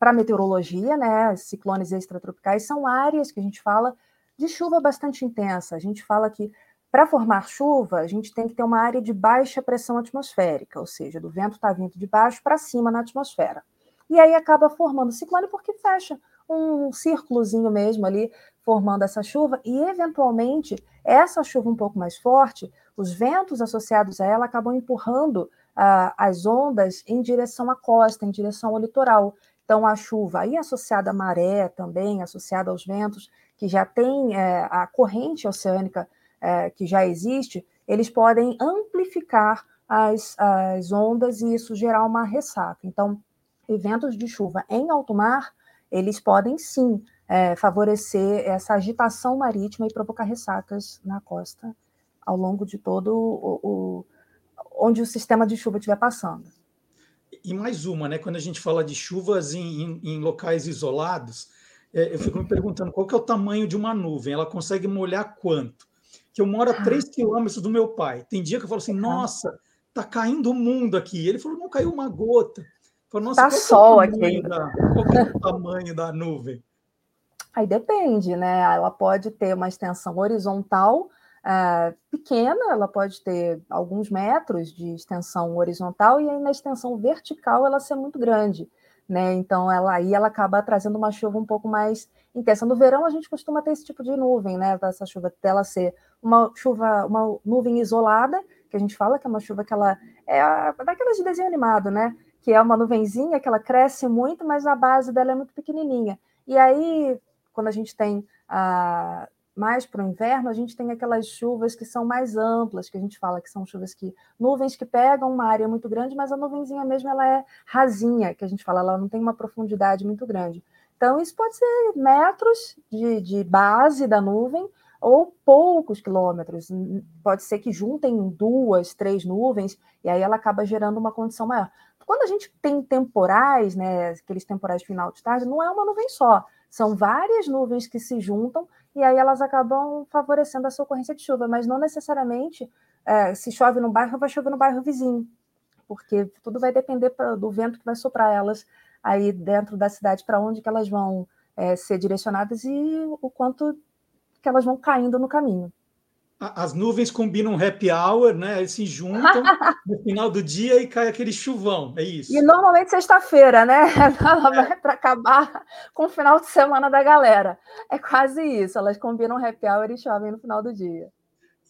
a meteorologia, né? Ciclones extratropicais são áreas que a gente fala de chuva bastante intensa. A gente fala que para formar chuva, a gente tem que ter uma área de baixa pressão atmosférica, ou seja, do vento está vindo de baixo para cima na atmosfera. E aí acaba formando ciclone porque fecha um círculozinho mesmo ali, formando essa chuva, e eventualmente essa chuva um pouco mais forte, os ventos associados a ela acabam empurrando as ondas em direção à costa, em direção ao litoral. Então, a chuva aí associada à maré também, associada aos ventos, que já tem é, a corrente oceânica é, que já existe, eles podem amplificar as, as ondas e isso gerar uma ressaca. Então, eventos de chuva em alto mar, eles podem sim é, favorecer essa agitação marítima e provocar ressacas na costa ao longo de todo o, o onde o sistema de chuva estiver passando. E mais uma, né? Quando a gente fala de chuvas em, em, em locais isolados, é, eu fico me perguntando qual que é o tamanho de uma nuvem, ela consegue molhar quanto? Que eu moro a 3 ah. quilômetros do meu pai. Tem dia que eu falo assim, nossa, tá caindo o mundo aqui. Ele falou, não caiu uma gota. Falei, nossa, tá sol é aqui. Da, qual é o tamanho da nuvem? Aí depende, né? Ela pode ter uma extensão horizontal uh, pequena, ela pode ter alguns metros de extensão horizontal e aí na extensão vertical ela ser muito grande né? Então ela aí ela acaba trazendo uma chuva um pouco mais intensa. No verão a gente costuma ter esse tipo de nuvem, né? Essa chuva dela ser uma chuva, uma nuvem isolada, que a gente fala que é uma chuva que ela é daquelas de desenho animado, né? Que é uma nuvenzinha que ela cresce muito, mas a base dela é muito pequenininha. E aí, quando a gente tem a mais para o inverno, a gente tem aquelas chuvas que são mais amplas, que a gente fala que são chuvas que nuvens que pegam uma área muito grande, mas a nuvenzinha mesmo ela é rasinha, que a gente fala, ela não tem uma profundidade muito grande. Então, isso pode ser metros de, de base da nuvem ou poucos quilômetros. Pode ser que juntem duas, três nuvens, e aí ela acaba gerando uma condição maior. Quando a gente tem temporais, né, aqueles temporais final de tarde, não é uma nuvem só, são várias nuvens que se juntam e aí elas acabam favorecendo essa ocorrência de chuva, mas não necessariamente é, se chove no bairro, vai chover no bairro vizinho, porque tudo vai depender do vento que vai soprar elas aí dentro da cidade, para onde que elas vão é, ser direcionadas e o quanto que elas vão caindo no caminho as nuvens combinam happy hour, né? Eles se juntam no final do dia e cai aquele chuvão, é isso. E normalmente sexta-feira, né? Ela é. vai para acabar com o final de semana da galera. É quase isso, elas combinam happy hour e chovem no final do dia.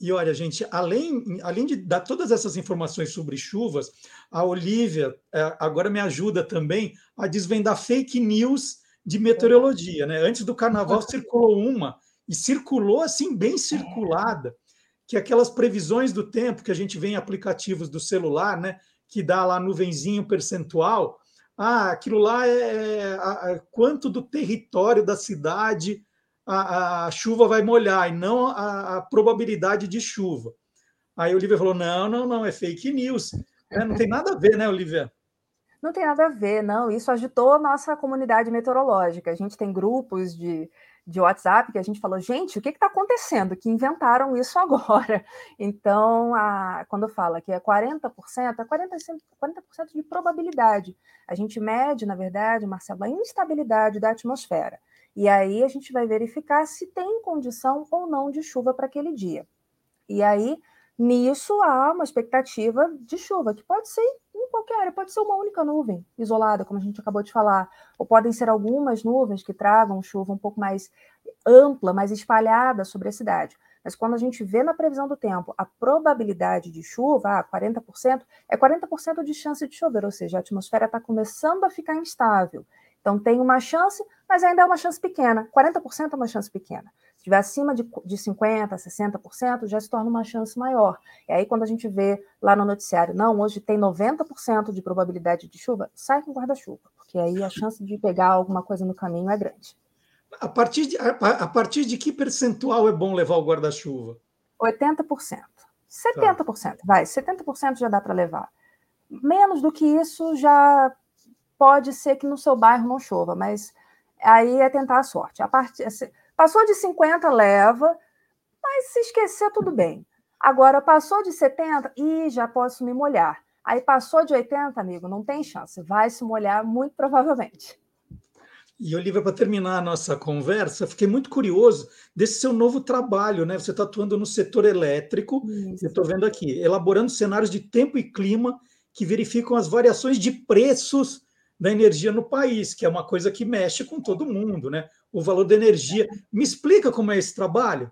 E olha, gente, além, além de dar todas essas informações sobre chuvas, a Olivia é, agora me ajuda também a desvendar fake news de meteorologia, né? Antes do carnaval circulou uma e circulou assim, bem circulada, que aquelas previsões do tempo que a gente vê em aplicativos do celular, né, que dá lá nuvenzinho percentual, ah, aquilo lá é, é a, a, quanto do território da cidade a, a, chuva vai molhar, e não a, a probabilidade de chuva. Aí o Olivia falou: não, não, não, é fake news. É, não tem nada a ver, né, Olivia? Não tem nada a ver, não. Isso agitou a nossa comunidade meteorológica. A gente tem grupos de de WhatsApp que a gente falou, gente, o que está acontecendo? Que inventaram isso agora. Então, a, quando fala que é 40%, é 40%, 40 de probabilidade. A gente mede, na verdade, Marcelo, a instabilidade da atmosfera. E aí a gente vai verificar se tem condição ou não de chuva para aquele dia. E aí, nisso, há uma expectativa de chuva, que pode ser em qualquer área, pode ser uma única nuvem isolada, como a gente acabou de falar, ou podem ser algumas nuvens que tragam chuva um pouco mais ampla, mais espalhada sobre a cidade. Mas quando a gente vê na previsão do tempo a probabilidade de chuva, ah, 40%, é 40% de chance de chover, ou seja, a atmosfera está começando a ficar instável. Então tem uma chance, mas ainda é uma chance pequena. 40% é uma chance pequena estiver acima de, de 50%, 60%, já se torna uma chance maior. E aí, quando a gente vê lá no noticiário, não, hoje tem 90% de probabilidade de chuva, sai com guarda-chuva, porque aí a chance de pegar alguma coisa no caminho é grande. A partir de, a, a partir de que percentual é bom levar o guarda-chuva? 80%. 70%, tá. vai, 70% já dá para levar. Menos do que isso já pode ser que no seu bairro não chova, mas aí é tentar a sorte. A partir Passou de 50, leva, mas se esquecer, tudo bem. Agora, passou de 70, e já posso me molhar. Aí passou de 80, amigo, não tem chance, vai se molhar muito provavelmente. E, Olivia, para terminar a nossa conversa, fiquei muito curioso desse seu novo trabalho, né? Você está atuando no setor elétrico, Isso. eu estou vendo aqui, elaborando cenários de tempo e clima que verificam as variações de preços da energia no país, que é uma coisa que mexe com todo mundo, né? O valor da energia. Me explica como é esse trabalho?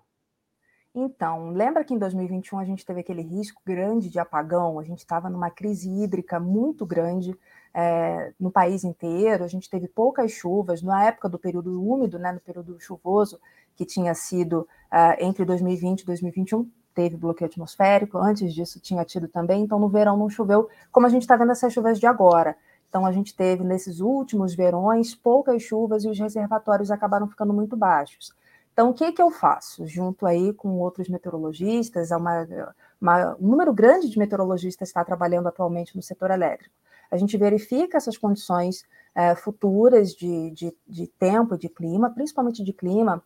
Então, lembra que em 2021 a gente teve aquele risco grande de apagão? A gente estava numa crise hídrica muito grande é, no país inteiro, a gente teve poucas chuvas na época do período úmido, né, no período chuvoso, que tinha sido uh, entre 2020 e 2021, teve bloqueio atmosférico, antes disso tinha tido também, então no verão não choveu, como a gente está vendo essas chuvas de agora. Então, a gente teve nesses últimos verões poucas chuvas e os reservatórios acabaram ficando muito baixos. Então, o que, que eu faço? Junto aí com outros meteorologistas, uma, uma, um número grande de meteorologistas está trabalhando atualmente no setor elétrico. a gente verifica essas condições é, futuras de, de, de tempo, de clima, principalmente de clima,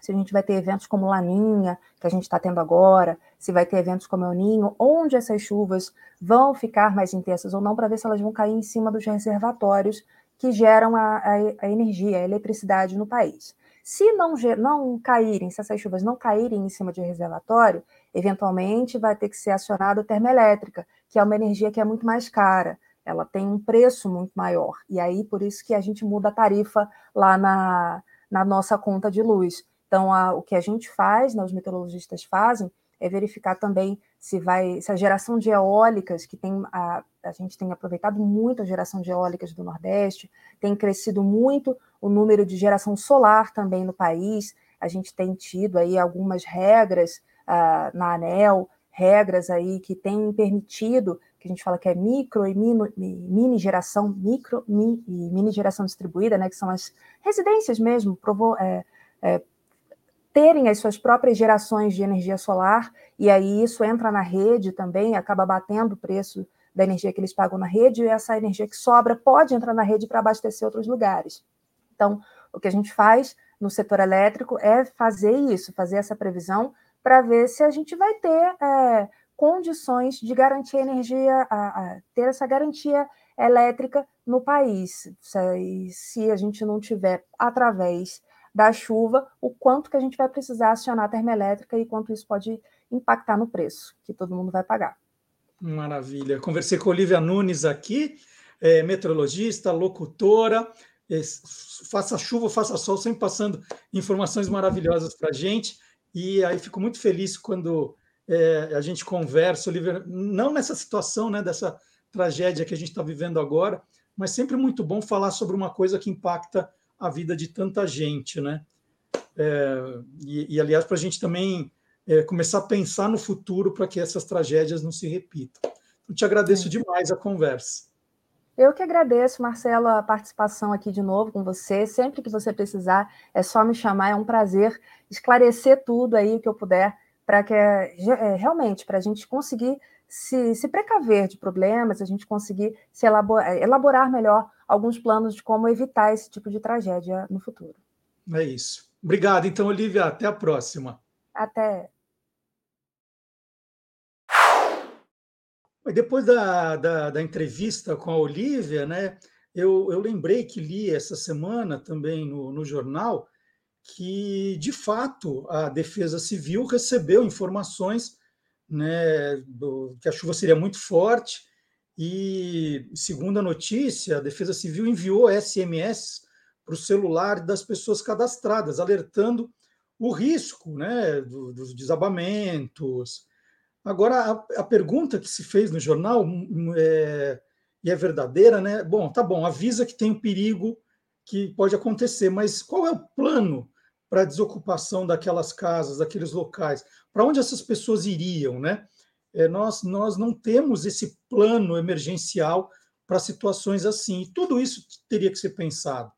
se a gente vai ter eventos como Laninha, que a gente está tendo agora, se vai ter eventos como El Ninho, onde essas chuvas vão ficar mais intensas ou não, para ver se elas vão cair em cima dos reservatórios que geram a, a, a energia, a eletricidade no país. Se não, não caírem, se essas chuvas não caírem em cima de reservatório, eventualmente vai ter que ser acionada a termoelétrica, que é uma energia que é muito mais cara ela tem um preço muito maior. E aí, por isso que a gente muda a tarifa lá na, na nossa conta de luz. Então, a, o que a gente faz, né, os meteorologistas fazem, é verificar também se vai, se a geração de eólicas, que tem a, a gente tem aproveitado muito a geração de eólicas do Nordeste, tem crescido muito o número de geração solar também no país. A gente tem tido aí algumas regras uh, na ANEL, regras aí que têm permitido que a gente fala que é micro e mini, mini geração, micro mi, e mini geração distribuída, né, que são as residências mesmo, provo, é, é, terem as suas próprias gerações de energia solar, e aí isso entra na rede também, acaba batendo o preço da energia que eles pagam na rede, e essa energia que sobra pode entrar na rede para abastecer outros lugares. Então, o que a gente faz no setor elétrico é fazer isso, fazer essa previsão para ver se a gente vai ter é, condições de garantir energia, a, a, ter essa garantia elétrica no país. Se, se a gente não tiver através da chuva, o quanto que a gente vai precisar acionar a termoelétrica e quanto isso pode impactar no preço que todo mundo vai pagar. Maravilha. Conversei com Olivia Nunes aqui, é, meteorologista, locutora. É, faça chuva, faça sol, sempre passando informações maravilhosas para a gente. E aí fico muito feliz quando é, a gente conversa, Oliver, não nessa situação, né, dessa tragédia que a gente está vivendo agora, mas sempre muito bom falar sobre uma coisa que impacta a vida de tanta gente, né? É, e, e, aliás, para a gente também é, começar a pensar no futuro para que essas tragédias não se repitam. Eu então, te agradeço é. demais a conversa. Eu que agradeço, Marcelo, a participação aqui de novo com você. Sempre que você precisar, é só me chamar. É um prazer esclarecer tudo aí que eu puder para que é, realmente para a gente conseguir se, se, precaver de problemas, a gente conseguir se elaborar, elaborar melhor alguns planos de como evitar esse tipo de tragédia no futuro. É isso. Obrigado, então, Olivia. Até a próxima. Até. Depois da, da, da entrevista com a Olivia, né, eu, eu lembrei que li essa semana também no, no jornal que, de fato, a Defesa Civil recebeu informações né, do, que a chuva seria muito forte e, segundo a notícia, a Defesa Civil enviou SMS para o celular das pessoas cadastradas, alertando o risco né, do, dos desabamentos. Agora, a, a, pergunta que se fez no jornal hum, é, e é verdadeira, né? Bom, tá bom, avisa que tem um perigo que pode acontecer, mas qual é o plano para a desocupação daquelas casas, daqueles locais? Para onde essas pessoas iriam, né? É, nós, nós não temos esse plano emergencial para situações assim. E tudo isso teria que ser pensado.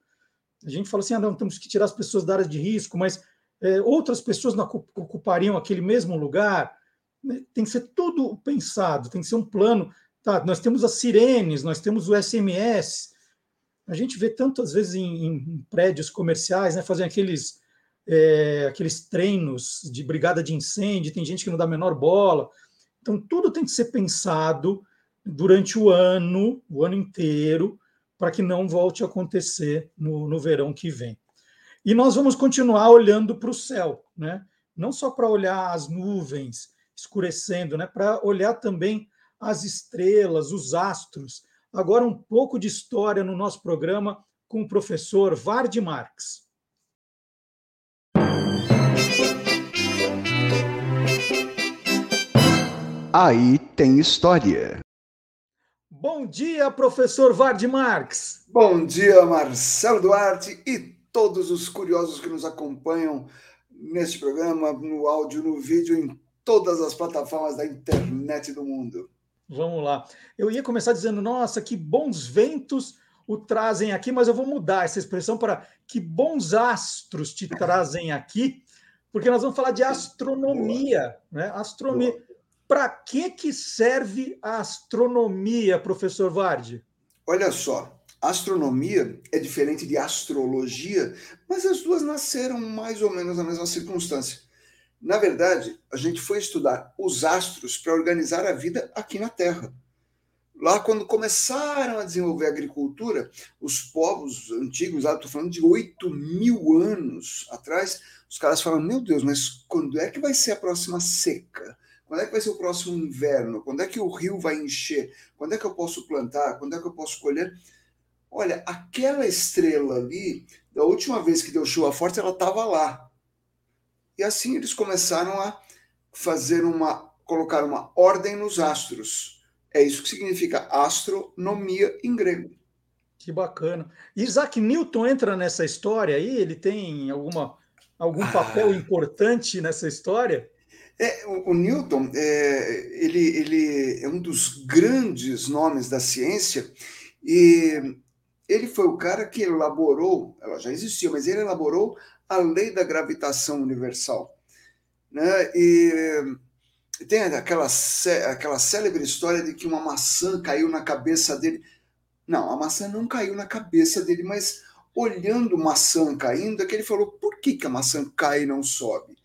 A gente fala assim, ah, não, temos que tirar as pessoas da área de risco, mas é, outras pessoas não ocupariam aquele mesmo lugar. Né? Tem que ser tudo pensado, tem que ser um plano. Tá, nós temos as sirenes, nós temos o SMS. A gente vê tantas vezes em, em prédios comerciais, né, fazendo aqueles é, aqueles treinos de brigada de incêndio, tem gente que não dá a menor bola. Então, tudo tem que ser pensado durante o ano, o ano inteiro, para que não volte a acontecer no, no verão que vem. E nós vamos continuar olhando para o céu, né? não só para olhar as nuvens escurecendo, né? para olhar também as estrelas, os astros. Agora, um pouco de história no nosso programa com o professor Vard Marx. Aí tem história. Bom dia, professor Vard Marx. Bom dia, Marcelo Duarte e todos os curiosos que nos acompanham neste programa, no áudio, no vídeo, em todas as plataformas da internet do mundo. Vamos lá. Eu ia começar dizendo, nossa, que bons ventos o trazem aqui, mas eu vou mudar essa expressão para que bons astros te trazem aqui, porque nós vamos falar de astronomia, Boa. né? Astronomia. Para que, que serve a astronomia, professor Vardi? olha só, astronomia é diferente de astrologia, mas as duas nasceram mais ou menos na mesma circunstância. Na verdade, a gente foi estudar os astros para organizar a vida aqui na Terra. Lá, quando começaram a desenvolver a agricultura, os povos antigos, lá estou falando de 8 mil anos atrás, os caras falam: Meu Deus, mas quando é que vai ser a próxima seca? Quando é que vai ser o próximo inverno? Quando é que o rio vai encher? Quando é que eu posso plantar? Quando é que eu posso colher? Olha, aquela estrela ali, da última vez que deu chuva forte, ela estava lá. E assim eles começaram a fazer uma, colocar uma ordem nos astros. É isso que significa astronomia em grego. Que bacana. Isaac Newton entra nessa história aí? Ele tem alguma, algum ah. papel importante nessa história? É, o, o Newton é, ele, ele é um dos grandes nomes da ciência e ele foi o cara que elaborou, ela já existia, mas ele elaborou a lei da gravitação universal. Né? E tem aquela, aquela célebre história de que uma maçã caiu na cabeça dele. Não, a maçã não caiu na cabeça dele, mas olhando maçã caindo, é que ele falou: por que, que a maçã cai e não sobe?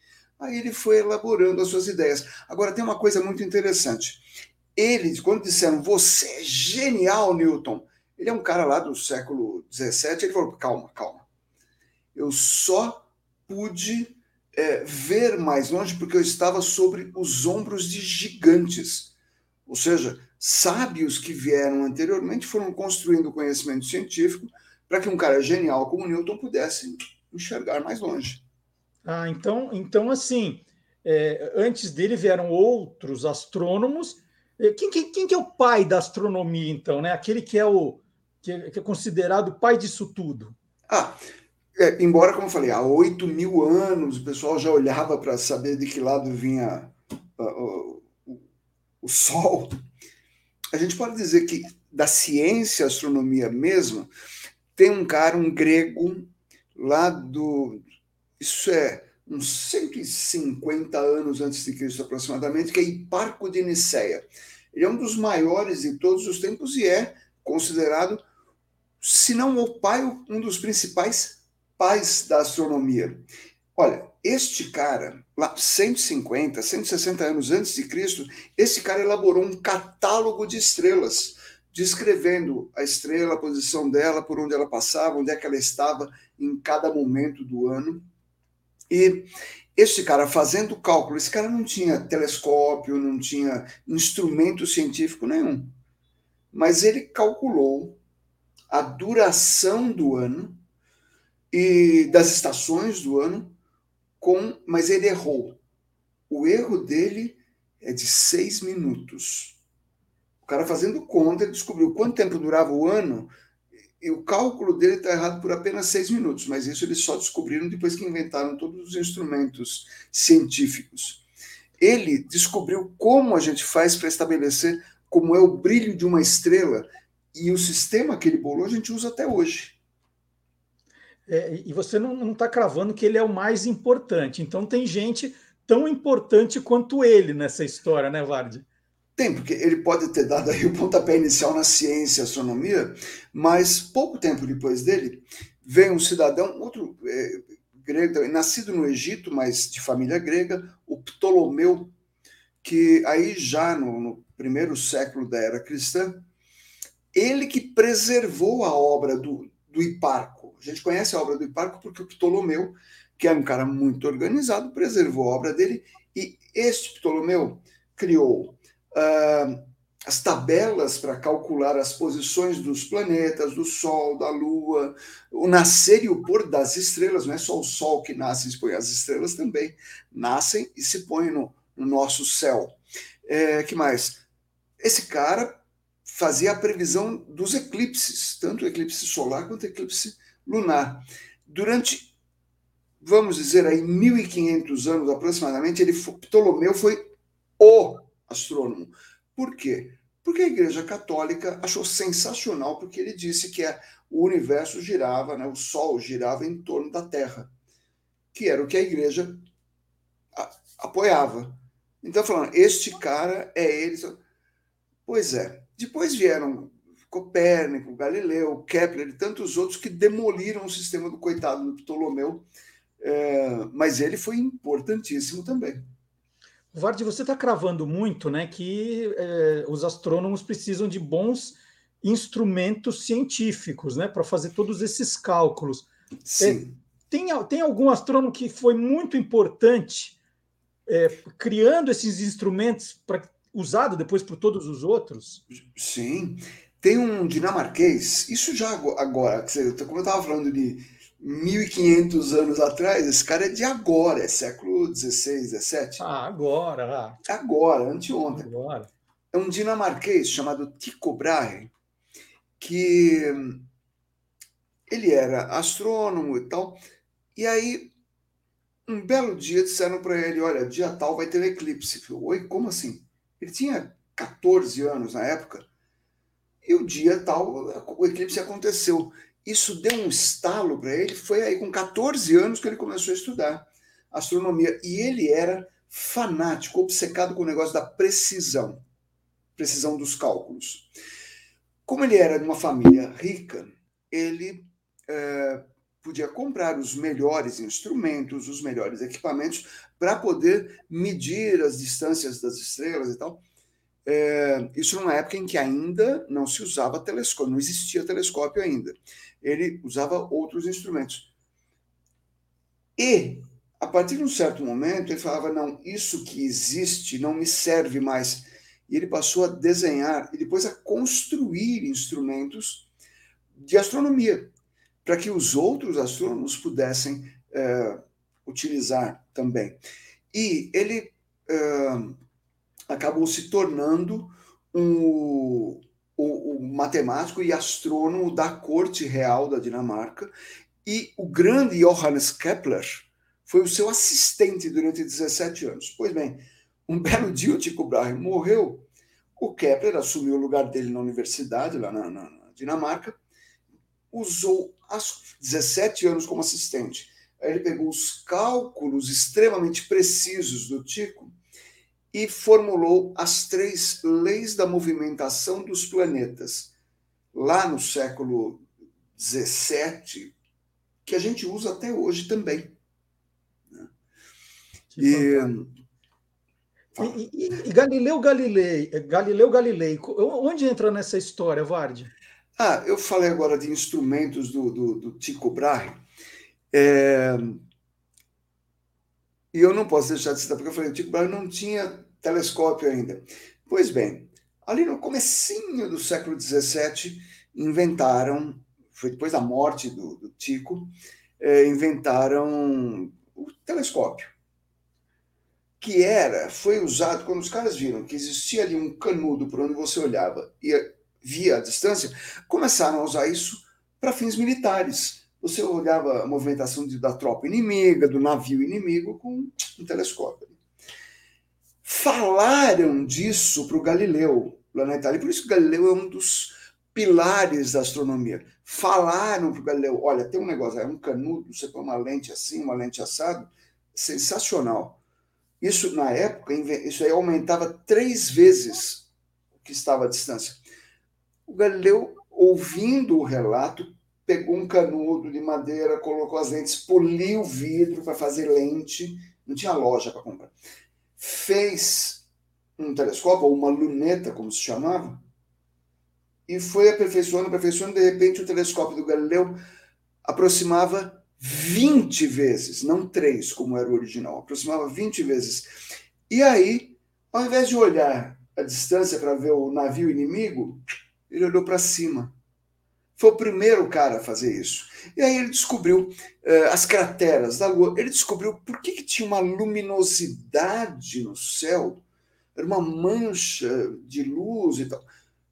Aí ele foi elaborando as suas ideias. Agora, tem uma coisa muito interessante. Eles, quando disseram, você é genial, Newton, ele é um cara lá do século XVII, ele falou: calma, calma eu só pude é, ver mais longe porque eu estava sobre os ombros de gigantes. Ou seja, sábios que vieram anteriormente foram construindo conhecimento científico para que um cara genial como Newton pudesse enxergar mais longe. Ah, então, então assim, é, antes dele vieram outros astrônomos. É, quem, quem, quem, que é o pai da astronomia, então? Né? Aquele que é o que é, que é considerado o pai disso tudo? Ah, é, embora, como eu falei, há 8 mil anos o pessoal já olhava para saber de que lado vinha uh, uh, o, Sol, a gente pode dizer que da ciência, astronomia mesmo, tem um cara, um grego, lá do. Isso é uns 150 anos antes de Cristo aproximadamente, que é Hiparco de Niceia. Ele é um dos maiores de todos os tempos e é considerado, se não o pai, um dos principais pais da astronomia. Olha, este cara, lá 150, 160 anos antes de Cristo, esse cara elaborou um catálogo de estrelas, descrevendo a estrela, a posição dela, por onde ela passava, onde é que ela estava em cada momento do ano. E este cara fazendo cálculo, esse cara não tinha telescópio, não tinha instrumento científico nenhum. Mas ele calculou a duração do ano e das estações do ano, com, mas ele errou. O erro dele é de seis minutos. O cara fazendo conta, ele descobriu quanto tempo durava o ano e o cálculo dele está errado por apenas seis minutos, mas isso eles só descobriram depois que inventaram todos os instrumentos científicos. Ele descobriu como a gente faz para estabelecer como é o brilho de uma estrela e o sistema que ele bolou a gente usa até hoje. É, e você não está cravando que ele é o mais importante. Então tem gente tão importante quanto ele nessa história, né, Vardy? Tem, porque ele pode ter dado aí o pontapé inicial na ciência, astronomia, mas pouco tempo depois dele, vem um cidadão, outro é, grego, nascido no Egito, mas de família grega, o Ptolomeu, que aí já no, no primeiro século da era cristã, ele que preservou a obra do, do Hiparco, a gente conhece a obra do Hiparco porque o Ptolomeu, que era um cara muito organizado, preservou a obra dele e este Ptolomeu criou uh, as tabelas para calcular as posições dos planetas, do Sol, da Lua, o nascer e o pôr das estrelas. Não é só o Sol que nasce e se põe, as estrelas também nascem e se põem no, no nosso céu. É, que mais? Esse cara fazia a previsão dos eclipses, tanto o eclipse solar quanto o eclipse lunar. Durante, vamos dizer aí, 1500 anos aproximadamente, ele Ptolomeu foi o astrônomo. Por quê? Porque a Igreja Católica achou sensacional, porque ele disse que é, o universo girava, né, o Sol girava em torno da Terra, que era o que a Igreja apoiava. Então, falando, este cara é ele. Pois é. Depois vieram Copérnico, Galileu, Kepler e tantos outros que demoliram o sistema do coitado do Ptolomeu, é, mas ele foi importantíssimo também. Vard, você está cravando muito né, que é, os astrônomos precisam de bons instrumentos científicos né, para fazer todos esses cálculos. Sim. É, tem, tem algum astrônomo que foi muito importante é, criando esses instrumentos para usado depois por todos os outros? Sim. Tem um dinamarquês, isso já agora, como eu estava falando de 1500 anos atrás, esse cara é de agora, é século XVI, XVII. Ah, agora. Agora, anteontem. Agora. É um dinamarquês chamado Tycho Brahe, que ele era astrônomo e tal, e aí um belo dia disseram para ele, olha, dia tal vai ter um eclipse. Falei, Oi, como assim? Ele tinha 14 anos na época, e o dia tal, o eclipse aconteceu. Isso deu um estalo para ele. Foi aí com 14 anos que ele começou a estudar astronomia. E ele era fanático, obcecado com o negócio da precisão precisão dos cálculos. Como ele era de uma família rica, ele é, podia comprar os melhores instrumentos, os melhores equipamentos para poder medir as distâncias das estrelas e tal. É, isso numa época em que ainda não se usava telescópio, não existia telescópio ainda. Ele usava outros instrumentos. E, a partir de um certo momento, ele falava: não, isso que existe não me serve mais. E ele passou a desenhar e depois a construir instrumentos de astronomia, para que os outros astrônomos pudessem é, utilizar também. E ele. Acabou se tornando um, o, o, matemático e astrônomo da corte real da Dinamarca. E o grande Johannes Kepler foi o seu assistente durante 17 anos. Pois bem, um belo dia o Tycho Brahe morreu, o Kepler assumiu o lugar dele na universidade, lá na, na, na Dinamarca, usou as 17 anos como assistente. Aí ele pegou os cálculos extremamente precisos do Tycho e formulou as três leis da movimentação dos planetas, lá no século XVII, que a gente usa até hoje também. Né? E, e, e, e, Galileu Galilei, Galileu Galilei, onde entra nessa história, Vardy? Ah, eu falei agora de instrumentos do, do, do Tycho Brahe. É, e eu não posso deixar de citar, porque eu falei, o Tycho Brahe não tinha telescópio ainda. Pois bem, ali no comecinho do século XVII, inventaram, foi depois da morte do, do Tico, é, inventaram o telescópio, que era, foi usado, quando os caras viram que existia ali um canudo por onde você olhava e via a distância, começaram a usar isso para fins militares. Você olhava a movimentação de, da tropa inimiga, do navio inimigo, com um telescópio falaram disso para o Galileu, lá na Itália. Por isso que Galileu é um dos pilares da astronomia. Falaram para o Galileu: olha, tem um negócio, é um canudo, você põe uma lente assim, uma lente assado, sensacional. Isso, na época, isso aí aumentava três vezes o que estava à distância. O Galileu, ouvindo o relato, pegou um canudo de madeira, colocou as lentes, poliu o vidro para fazer lente, não tinha loja para comprar fez um telescópio, ou uma luneta, como se chamava, e foi aperfeiçoando, aperfeiçoando, de repente o telescópio do Galileu aproximava 20 vezes, não 3, como era o original, aproximava 20 vezes. E aí, ao invés de olhar a distância para ver o navio inimigo, ele olhou para cima. Foi o primeiro cara a fazer isso. E aí ele descobriu uh, as crateras da Lua. Ele descobriu por que, que tinha uma luminosidade no céu. Era uma mancha de luz e tal.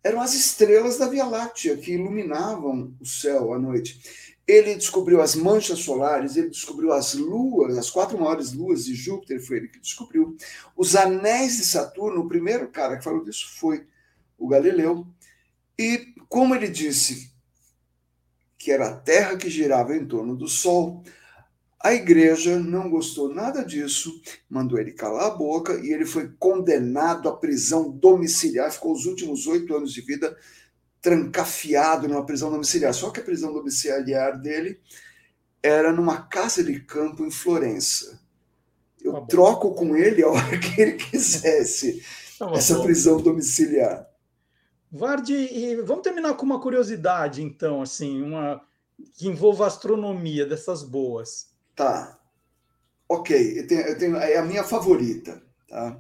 Eram as estrelas da Via Láctea que iluminavam o céu à noite. Ele descobriu as manchas solares, ele descobriu as luas, as quatro maiores luas de Júpiter, foi ele que descobriu. Os anéis de Saturno, o primeiro cara que falou disso foi o Galileu. E como ele disse que era a Terra que girava em torno do Sol. A igreja não gostou nada disso, mandou ele calar a boca e ele foi condenado à prisão domiciliar. Ficou os últimos oito anos de vida trancafiado numa prisão domiciliar. Só que a prisão domiciliar dele era numa casa de campo em Florença. Eu tá troco com ele a hora que ele quisesse tá essa prisão domiciliar. Vardi, vamos terminar com uma curiosidade, então, assim, uma que envolva astronomia dessas boas. Tá. Ok, eu tenho, eu tenho, é a minha favorita. Tá?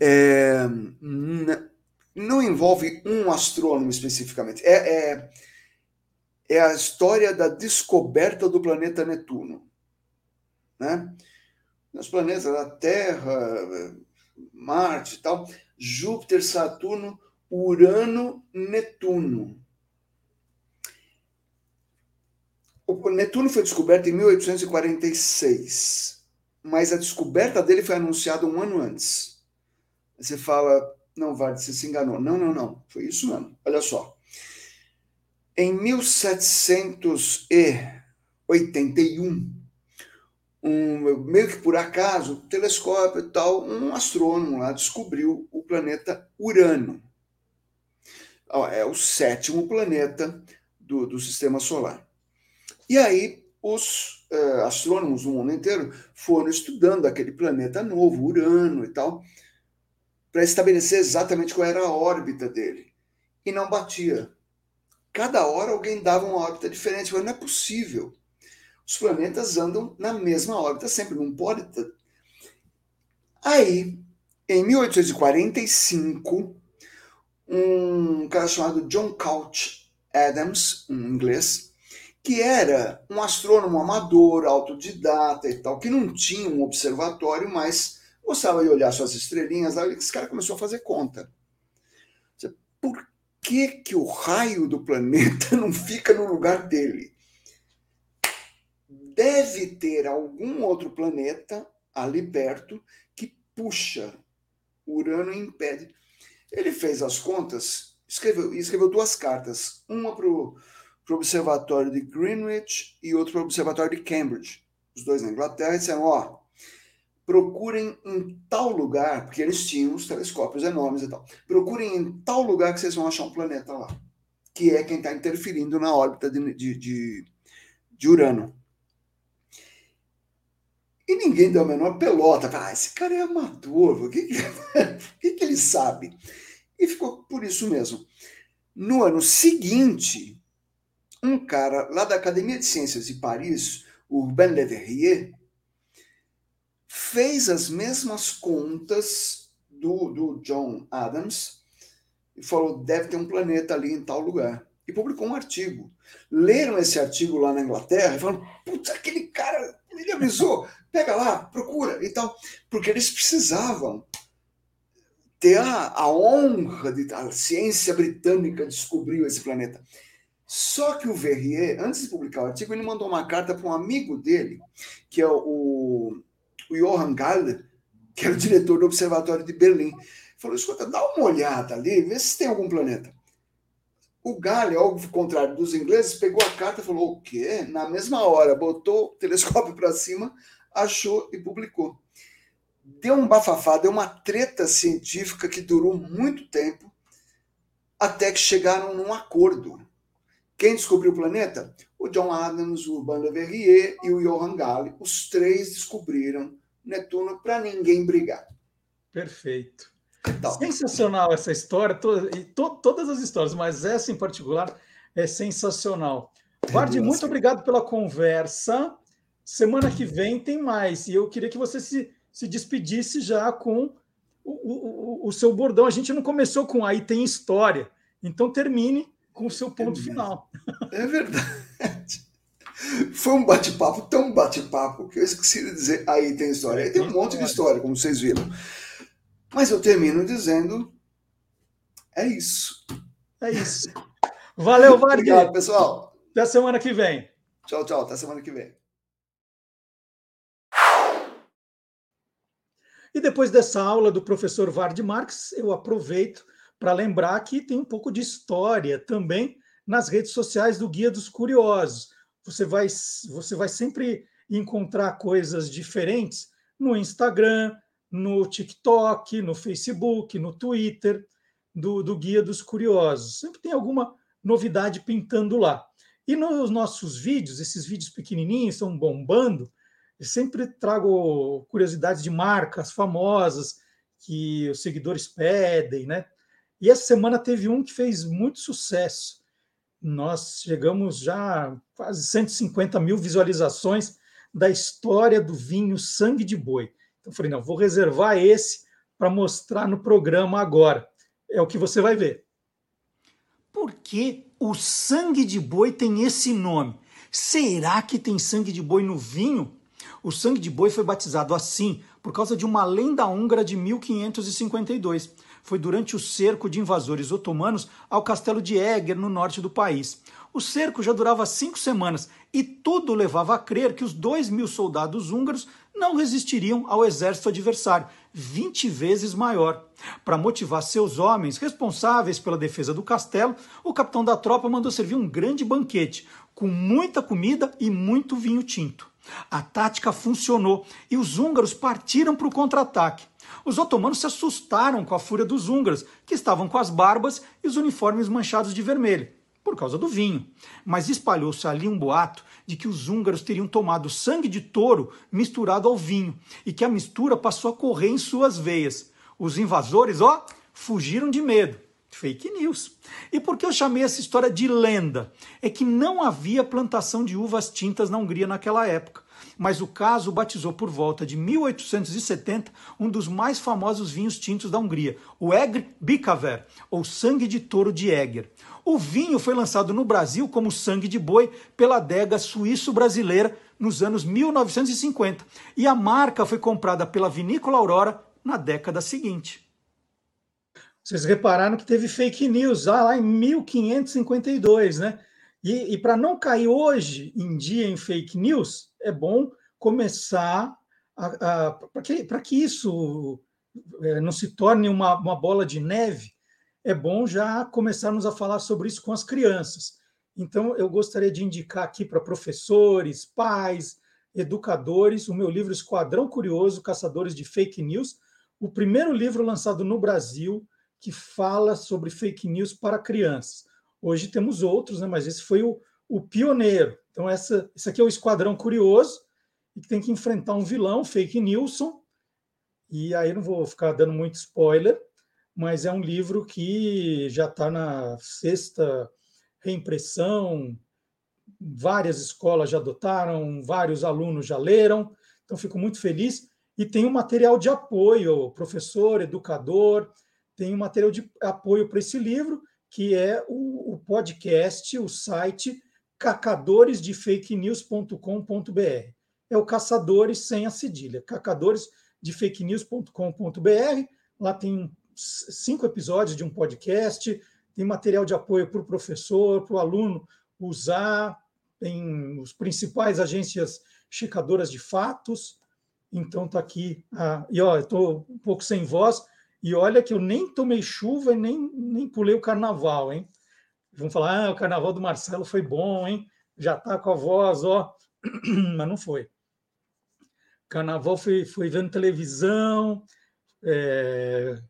É, não envolve um astrônomo especificamente. É, é, é, a história da descoberta do planeta Netuno. Né? Os planetas da Terra, Marte e tal, Júpiter, Saturno, Urano, Netuno. O Netuno foi descoberto em 1846, mas a descoberta dele foi anunciada um ano antes. Você fala, não, Vard, você se enganou. Não, não, não. Foi isso mesmo. Olha só. Em 1781, um, meio que por acaso, telescópio e tal, um astrônomo lá descobriu o planeta Urano. É o sétimo planeta do, do sistema solar. E aí os uh, astrônomos do mundo inteiro foram estudando aquele planeta novo, Urano e tal, para estabelecer exatamente qual era a órbita dele. E não batia. Cada hora alguém dava uma órbita diferente, mas não é possível. Os planetas andam na mesma órbita sempre, não pode. Aí, em 1845, um cara chamado John Couch Adams, um inglês, que era um astrônomo amador, autodidata e tal, que não tinha um observatório, mas gostava de olhar suas estrelinhas, aí esse cara começou a fazer conta. Por que, que o raio do planeta não fica no lugar dele? Deve ter algum outro planeta ali perto que puxa Urano e impede. Ele fez as contas, escreveu, escreveu duas cartas, uma para o Observatório de Greenwich e outra para o Observatório de Cambridge, os dois na Inglaterra, e disseram, ó, procurem em tal lugar, porque eles tinham os telescópios enormes e tal, procurem em tal lugar que vocês vão achar um planeta lá, que é quem está interferindo na órbita de, de, de, de, Urano. E ninguém deu a menor pelota. Ah, esse cara é amador, o que, que, que ele sabe? E ficou por isso mesmo. No ano seguinte, um cara lá da Academia de Ciências de Paris, o Urbain Le Verrier, fez as mesmas contas do, do John Adams e falou: deve ter um planeta ali em tal lugar. E publicou um artigo. Leram esse artigo lá na Inglaterra e falaram: putz, aquele cara, ele avisou, pega lá, procura e tal. Porque eles precisavam ter a, a honra de a ciência britânica descobriu esse planeta. Só que o Verrier, antes de publicar o artigo, ele mandou uma carta para um amigo dele, que é o o Johann Galler, que era o diretor do Observatório de Berlim, falou: escuta, dá uma olhada ali, vê se tem algum planeta. O Galler, ao contrário dos ingleses, pegou a carta e falou: o quê? Na mesma hora, botou o telescópio para cima, achou e publicou. Deu um bafafá, deu uma treta científica que durou muito tempo, até que chegaram num acordo. Quem descobriu o planeta? O John Adams, o Urbain Le Verrier e o Johann Galle. Os três descobriram Netuno para ninguém brigar. Perfeito. Então. Sensacional essa história, to, e to, todas as histórias, mas essa em particular é sensacional. Vardy, muito obrigado pela conversa. Semana que vem tem mais. E eu queria que você se, se despedisse já com o, o, o seu bordão. A gente não começou com aí tem história. Então termine com o seu ponto é final. É verdade. Foi um bate-papo, tão bate-papo, que eu esqueci de dizer, aí tem história. Aí tem um monte de história, como vocês viram. Mas eu termino dizendo, é isso. É isso. Valeu, Vargas. Obrigado, pessoal. Até semana que vem. Tchau, tchau. Até semana que vem. E depois dessa aula do professor Vard Marx, eu aproveito para lembrar que tem um pouco de história também nas redes sociais do Guia dos Curiosos. Você vai, você vai sempre encontrar coisas diferentes no Instagram, no TikTok, no Facebook, no Twitter. do, do Guia dos Curiosos. Sempre tem alguma novidade pintando lá. E nos nossos vídeos, esses vídeos pequenininhos estão bombando, eu sempre trago curiosidades de marcas famosas que os seguidores pedem, né? E essa semana teve um que fez muito sucesso. Nós chegamos já a quase 150 mil visualizações da história do vinho Sangue de Boi. Então, falei, não, vou reservar esse para mostrar no programa agora. É o que você vai ver. Por que o sangue de boi tem esse nome? Será que tem sangue de boi no vinho? O sangue de boi foi batizado assim por causa de uma lenda húngara de 1552. Foi durante o cerco de invasores otomanos ao castelo de Eger, no norte do país. O cerco já durava cinco semanas e tudo levava a crer que os dois mil soldados húngaros não resistiriam ao exército adversário, 20 vezes maior. Para motivar seus homens responsáveis pela defesa do castelo, o capitão da tropa mandou servir um grande banquete, com muita comida e muito vinho tinto. A tática funcionou e os húngaros partiram para o contra-ataque. Os otomanos se assustaram com a fúria dos húngaros, que estavam com as barbas e os uniformes manchados de vermelho, por causa do vinho. Mas espalhou-se ali um boato de que os húngaros teriam tomado sangue de touro misturado ao vinho e que a mistura passou a correr em suas veias. Os invasores, ó, fugiram de medo. Fake news. E por que eu chamei essa história de lenda? É que não havia plantação de uvas tintas na Hungria naquela época. Mas o caso batizou por volta de 1870 um dos mais famosos vinhos tintos da Hungria, o Egr Bikaver, ou sangue de touro de Eger. O vinho foi lançado no Brasil como sangue de boi pela adega suíço-brasileira nos anos 1950 e a marca foi comprada pela Vinícola Aurora na década seguinte. Vocês repararam que teve fake news ah, lá em 1552, né? E, e para não cair hoje em dia em fake news, é bom começar para que, que isso é, não se torne uma, uma bola de neve, é bom já começarmos a falar sobre isso com as crianças. Então, eu gostaria de indicar aqui para professores, pais, educadores, o meu livro Esquadrão Curioso, Caçadores de Fake News, o primeiro livro lançado no Brasil que fala sobre fake news para crianças. Hoje temos outros, né, mas esse foi o, o pioneiro. Então, essa, esse aqui é o Esquadrão Curioso, e que tem que enfrentar um vilão, Fake Nilson, e aí não vou ficar dando muito spoiler, mas é um livro que já está na sexta reimpressão, várias escolas já adotaram, vários alunos já leram, então fico muito feliz. E tem um material de apoio, professor, educador, tem um material de apoio para esse livro, que é o, o podcast, o site cacadoresdefakenews.com.br. É o caçadores sem a cedilha, cacadoresdefakenews.com.br. Lá tem cinco episódios de um podcast, tem material de apoio para o professor, para o aluno usar, tem os principais agências checadoras de fatos. Então está aqui. Ah, e ó, estou um pouco sem voz, e olha que eu nem tomei chuva e nem, nem pulei o carnaval, hein? Vão falar, ah, o carnaval do Marcelo foi bom, hein? Já está com a voz, ó. Mas não foi. Carnaval foi, foi vendo televisão, é,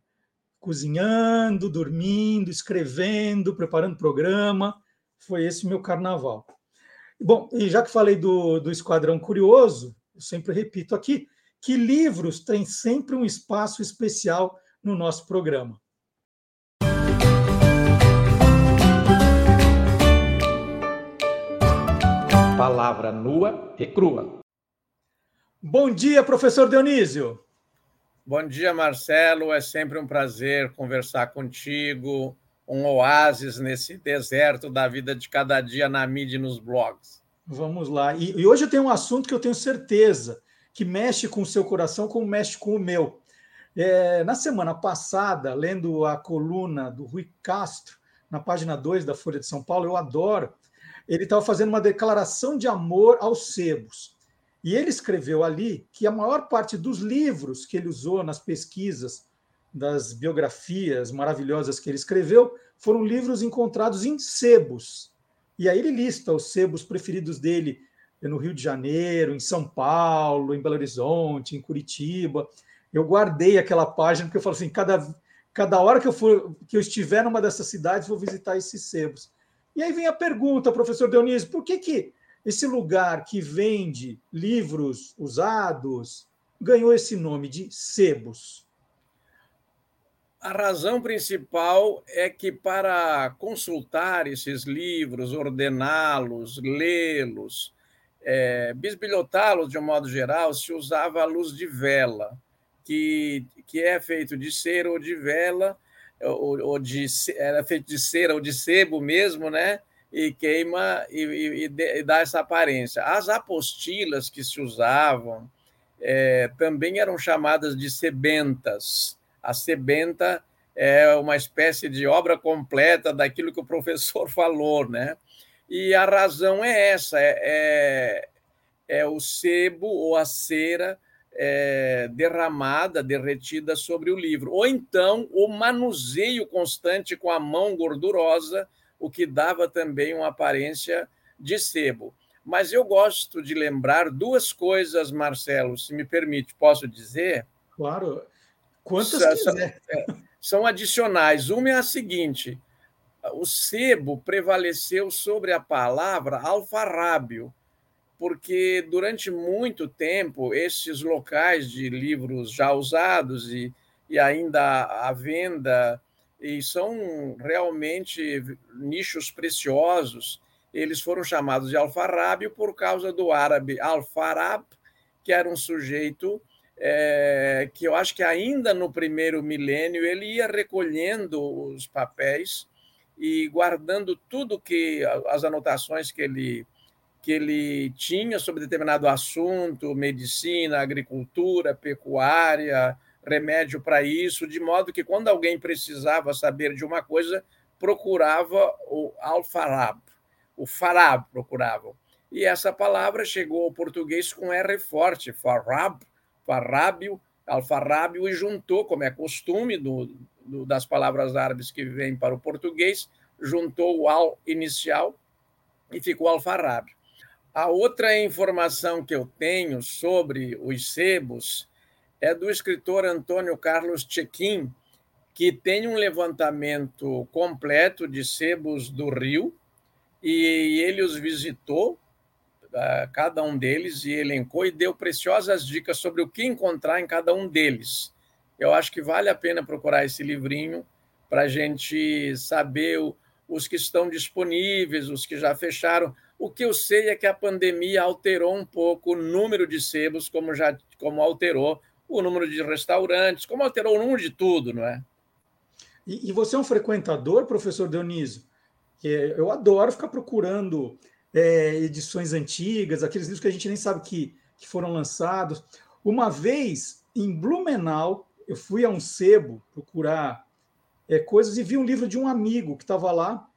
cozinhando, dormindo, escrevendo, preparando programa. Foi esse meu carnaval. Bom, e já que falei do, do Esquadrão Curioso, eu sempre repito aqui que livros têm sempre um espaço especial no nosso programa. Palavra nua e crua. Bom dia, professor Dionísio. Bom dia, Marcelo. É sempre um prazer conversar contigo. Um oásis nesse deserto da vida de cada dia na mídia e nos blogs. Vamos lá. E, e hoje eu tenho um assunto que eu tenho certeza que mexe com o seu coração como mexe com o meu. É, na semana passada, lendo a coluna do Rui Castro, na página 2 da Folha de São Paulo, eu adoro, ele estava fazendo uma declaração de amor aos sebos. E ele escreveu ali que a maior parte dos livros que ele usou nas pesquisas das biografias maravilhosas que ele escreveu foram livros encontrados em sebos. E aí ele lista os sebos preferidos dele no Rio de Janeiro, em São Paulo, em Belo Horizonte, em Curitiba. Eu guardei aquela página porque eu falo assim, cada, Cada hora que eu for, que eu estiver numa dessas cidades, vou visitar esses sebos. E aí vem a pergunta, professor Dionísio, por que, que esse lugar que vende livros usados ganhou esse nome de sebos? A razão principal é que para consultar esses livros, ordená-los, lê-los, é, bisbilhotá-los de um modo geral, se usava a luz de vela, que, que é feito de cera ou de vela, ou, ou de, era feito de cera ou de sebo mesmo, né? E queima e, e, e dá essa aparência. As apostilas que se usavam é, também eram chamadas de sebentas a sebenta é uma espécie de obra completa daquilo que o professor falou, né? E a razão é essa: é, é, é o sebo ou a cera é, derramada, derretida sobre o livro. Ou então o manuseio constante com a mão gordurosa, o que dava também uma aparência de sebo. Mas eu gosto de lembrar duas coisas, Marcelo, se me permite, posso dizer? Claro. Quantas são. É, são adicionais. Uma é a seguinte: o sebo prevaleceu sobre a palavra alfarrábio, porque durante muito tempo esses locais de livros já usados e, e ainda à venda e são realmente nichos preciosos. Eles foram chamados de alfarrábio por causa do árabe alfarab, que era um sujeito é, que eu acho que ainda no primeiro milênio ele ia recolhendo os papéis e guardando tudo que as anotações que ele que ele tinha sobre determinado assunto, medicina, agricultura, pecuária, remédio para isso, de modo que quando alguém precisava saber de uma coisa, procurava o alfarab, o farab procuravam. E essa palavra chegou ao português com R forte, farab, farrábio, alfarrábio, e juntou, como é costume do, do, das palavras árabes que vêm para o português, juntou o al inicial e ficou alfarrábio. A outra informação que eu tenho sobre os sebos é do escritor Antônio Carlos Chequim, que tem um levantamento completo de sebos do Rio, e ele os visitou cada um deles e elencou e deu preciosas dicas sobre o que encontrar em cada um deles. Eu acho que vale a pena procurar esse livrinho para a gente saber os que estão disponíveis, os que já fecharam. O que eu sei é que a pandemia alterou um pouco o número de sebos, como já como alterou o número de restaurantes, como alterou o número de tudo, não é? E, e você é um frequentador, professor Dionísio? Eu adoro ficar procurando é, edições antigas, aqueles livros que a gente nem sabe que, que foram lançados. Uma vez, em Blumenau, eu fui a um sebo procurar é, coisas e vi um livro de um amigo que estava lá.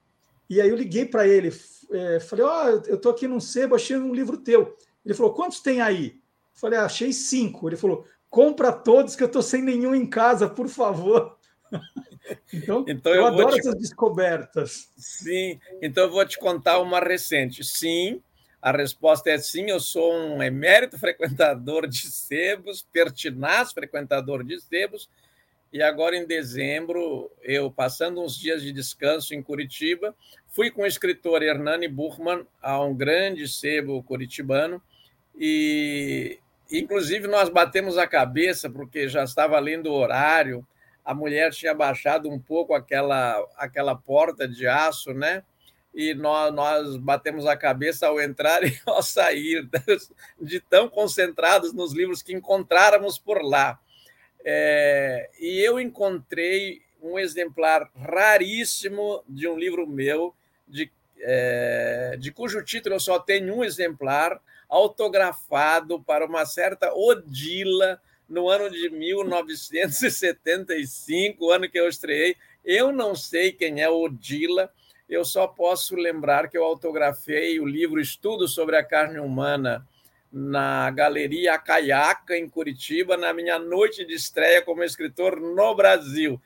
E aí eu liguei para ele, é, falei: Ó, oh, eu estou aqui num sebo, achei um livro teu. Ele falou: Quantos tem aí? Eu falei: ah, Achei cinco. Ele falou: Compra todos que eu estou sem nenhum em casa, por favor. Então, então eu, eu adoro te... essas descobertas. Sim, então eu vou te contar uma recente. Sim, a resposta é sim, eu sou um emérito frequentador de sebos, pertinaz frequentador de sebos, e agora em dezembro, eu passando uns dias de descanso em Curitiba, fui com o escritor Hernani Buchmann a um grande sebo curitibano, e inclusive nós batemos a cabeça, porque já estava lendo o horário, a mulher tinha baixado um pouco aquela, aquela porta de aço, né? E nós, nós batemos a cabeça ao entrar e ao sair, de tão concentrados nos livros que encontráramos por lá. É, e eu encontrei um exemplar raríssimo de um livro meu, de, é, de cujo título eu só tenho um exemplar, autografado para uma certa Odila, no ano de 1975, o ano que eu estreiei. Eu não sei quem é Odila, eu só posso lembrar que eu autografei o livro Estudo sobre a Carne Humana na Galeria Caiaca, em Curitiba, na minha noite de estreia como escritor no Brasil.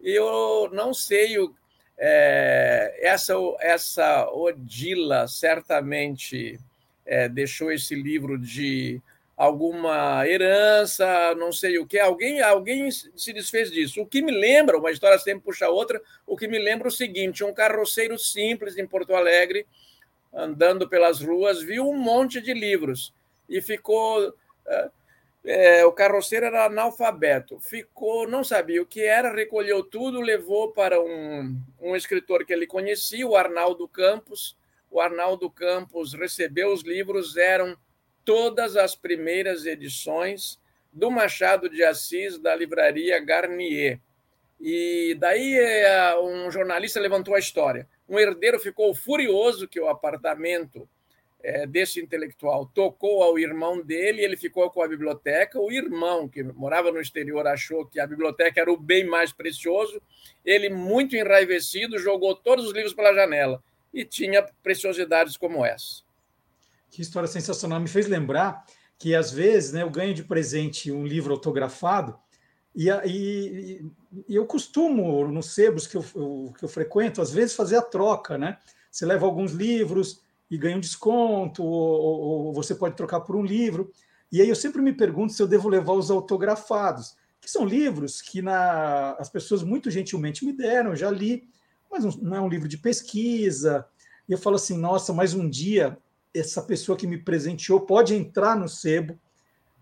Eu não sei, o, é, essa, essa Odila certamente é, deixou esse livro de alguma herança, não sei o que. Alguém, alguém se desfez disso. O que me lembra, uma história sempre puxa outra, o que me lembra o seguinte: um carroceiro simples em Porto Alegre, andando pelas ruas, viu um monte de livros e ficou. É, o carroceiro era analfabeto, ficou, não sabia o que era, recolheu tudo, levou para um, um escritor que ele conhecia, o Arnaldo Campos. O Arnaldo Campos recebeu os livros, eram todas as primeiras edições do Machado de Assis da livraria Garnier. E daí é, um jornalista levantou a história. Um herdeiro ficou furioso que o apartamento é, desse intelectual tocou ao irmão dele, ele ficou com a biblioteca. O irmão, que morava no exterior, achou que a biblioteca era o bem mais precioso. Ele, muito enraivecido, jogou todos os livros pela janela e tinha preciosidades como essa. Que história sensacional. Me fez lembrar que, às vezes, né, eu ganho de presente um livro autografado e, e, e eu costumo, nos sebos que eu, eu, que eu frequento, às vezes fazer a troca, né? Você leva alguns livros e ganha um desconto, ou, ou, você pode trocar por um livro. E aí eu sempre me pergunto se eu devo levar os autografados, que são livros que na, as pessoas muito gentilmente me deram, eu já li, mas não é um livro de pesquisa. E eu falo assim, nossa, mais um dia essa pessoa que me presenteou pode entrar no sebo,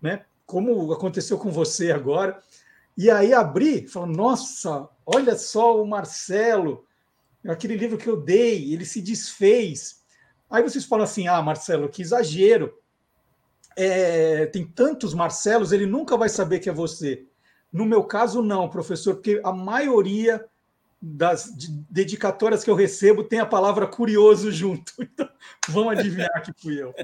né? Como aconteceu com você agora. E aí abri, falo, nossa, olha só o Marcelo, aquele livro que eu dei, ele se desfez. Aí vocês falam assim, ah, Marcelo, que exagero. É, tem tantos Marcelos, ele nunca vai saber que é você. No meu caso, não, professor, porque a maioria das dedicatórias que eu recebo tem a palavra curioso junto. Então, vão adivinhar que fui eu.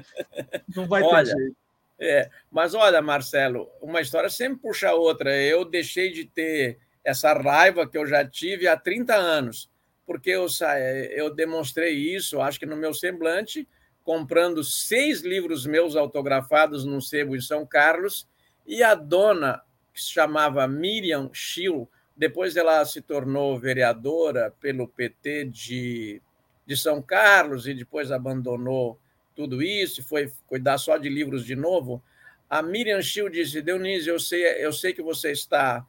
Não vai olha, ter jeito. É, mas olha, Marcelo, uma história sempre puxa outra. Eu deixei de ter essa raiva que eu já tive há 30 anos, porque eu, eu demonstrei isso, acho que no meu semblante, comprando seis livros meus autografados num sebo em São Carlos, e a dona, que se chamava Miriam Schill, depois ela se tornou vereadora pelo PT de, de São Carlos e depois abandonou tudo isso e foi cuidar só de livros de novo. A Miriam Schill disse: Dionísio, eu sei, eu sei que você está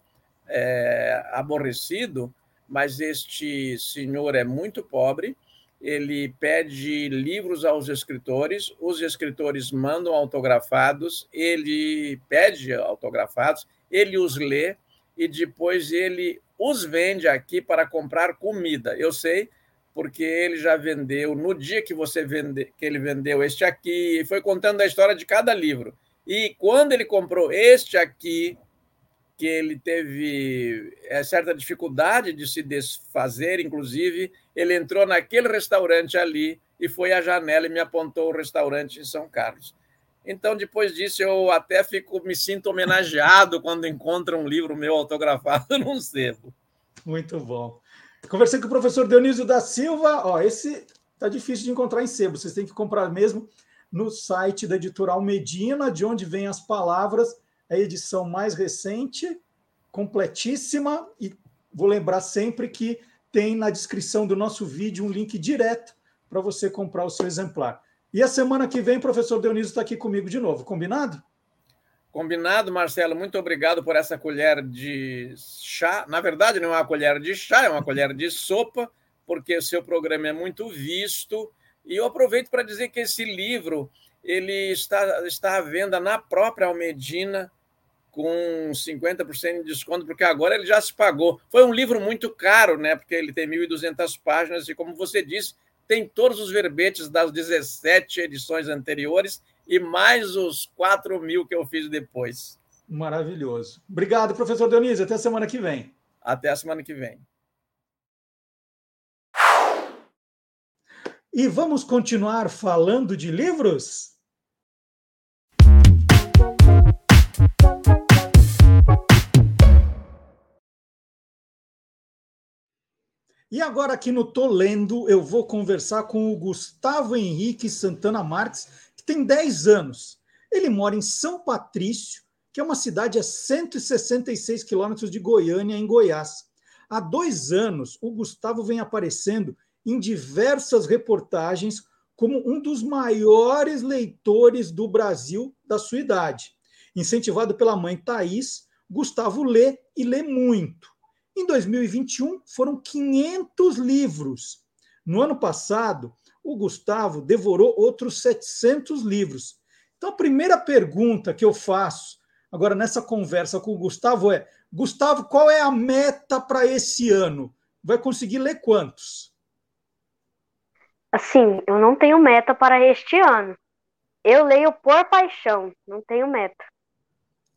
é, aborrecido, mas este senhor é muito pobre. Ele pede livros aos escritores, os escritores mandam autografados, ele pede autografados, ele os lê, e depois ele os vende aqui para comprar comida. Eu sei porque ele já vendeu no dia que você vende, que ele vendeu este aqui, foi contando a história de cada livro. E quando ele comprou este aqui, que ele teve é, certa dificuldade de se desfazer, inclusive, ele entrou naquele restaurante ali e foi à janela e me apontou o restaurante em São Carlos. Então, depois disso, eu até fico, me sinto homenageado quando encontro um livro meu autografado num sebo. Muito bom. Conversei com o professor Dionísio da Silva. Ó, esse tá difícil de encontrar em sebo. Vocês têm que comprar mesmo no site da Editorial Medina, de onde vêm as palavras. É a edição mais recente, completíssima. E vou lembrar sempre que tem na descrição do nosso vídeo um link direto para você comprar o seu exemplar. E a semana que vem, o professor Dionísio está aqui comigo de novo, combinado? Combinado, Marcelo. Muito obrigado por essa colher de chá. Na verdade, não é uma colher de chá, é uma colher de sopa, porque o seu programa é muito visto. E eu aproveito para dizer que esse livro ele está, está à venda na própria Almedina com 50% de desconto, porque agora ele já se pagou. Foi um livro muito caro, né? Porque ele tem 1.200 páginas e, como você disse, tem todos os verbetes das 17 edições anteriores e mais os 4 mil que eu fiz depois. Maravilhoso. Obrigado, professor Dionísio. Até a semana que vem. Até a semana que vem. E vamos continuar falando de livros? E agora, aqui no Tô Lendo, eu vou conversar com o Gustavo Henrique Santana Marques, que tem 10 anos. Ele mora em São Patrício, que é uma cidade a 166 quilômetros de Goiânia, em Goiás. Há dois anos, o Gustavo vem aparecendo em diversas reportagens como um dos maiores leitores do Brasil da sua idade. Incentivado pela mãe Thaís, Gustavo lê e lê muito. Em 2021, foram 500 livros. No ano passado, o Gustavo devorou outros 700 livros. Então, a primeira pergunta que eu faço agora nessa conversa com o Gustavo é: Gustavo, qual é a meta para esse ano? Vai conseguir ler quantos? Assim, eu não tenho meta para este ano. Eu leio por paixão, não tenho meta.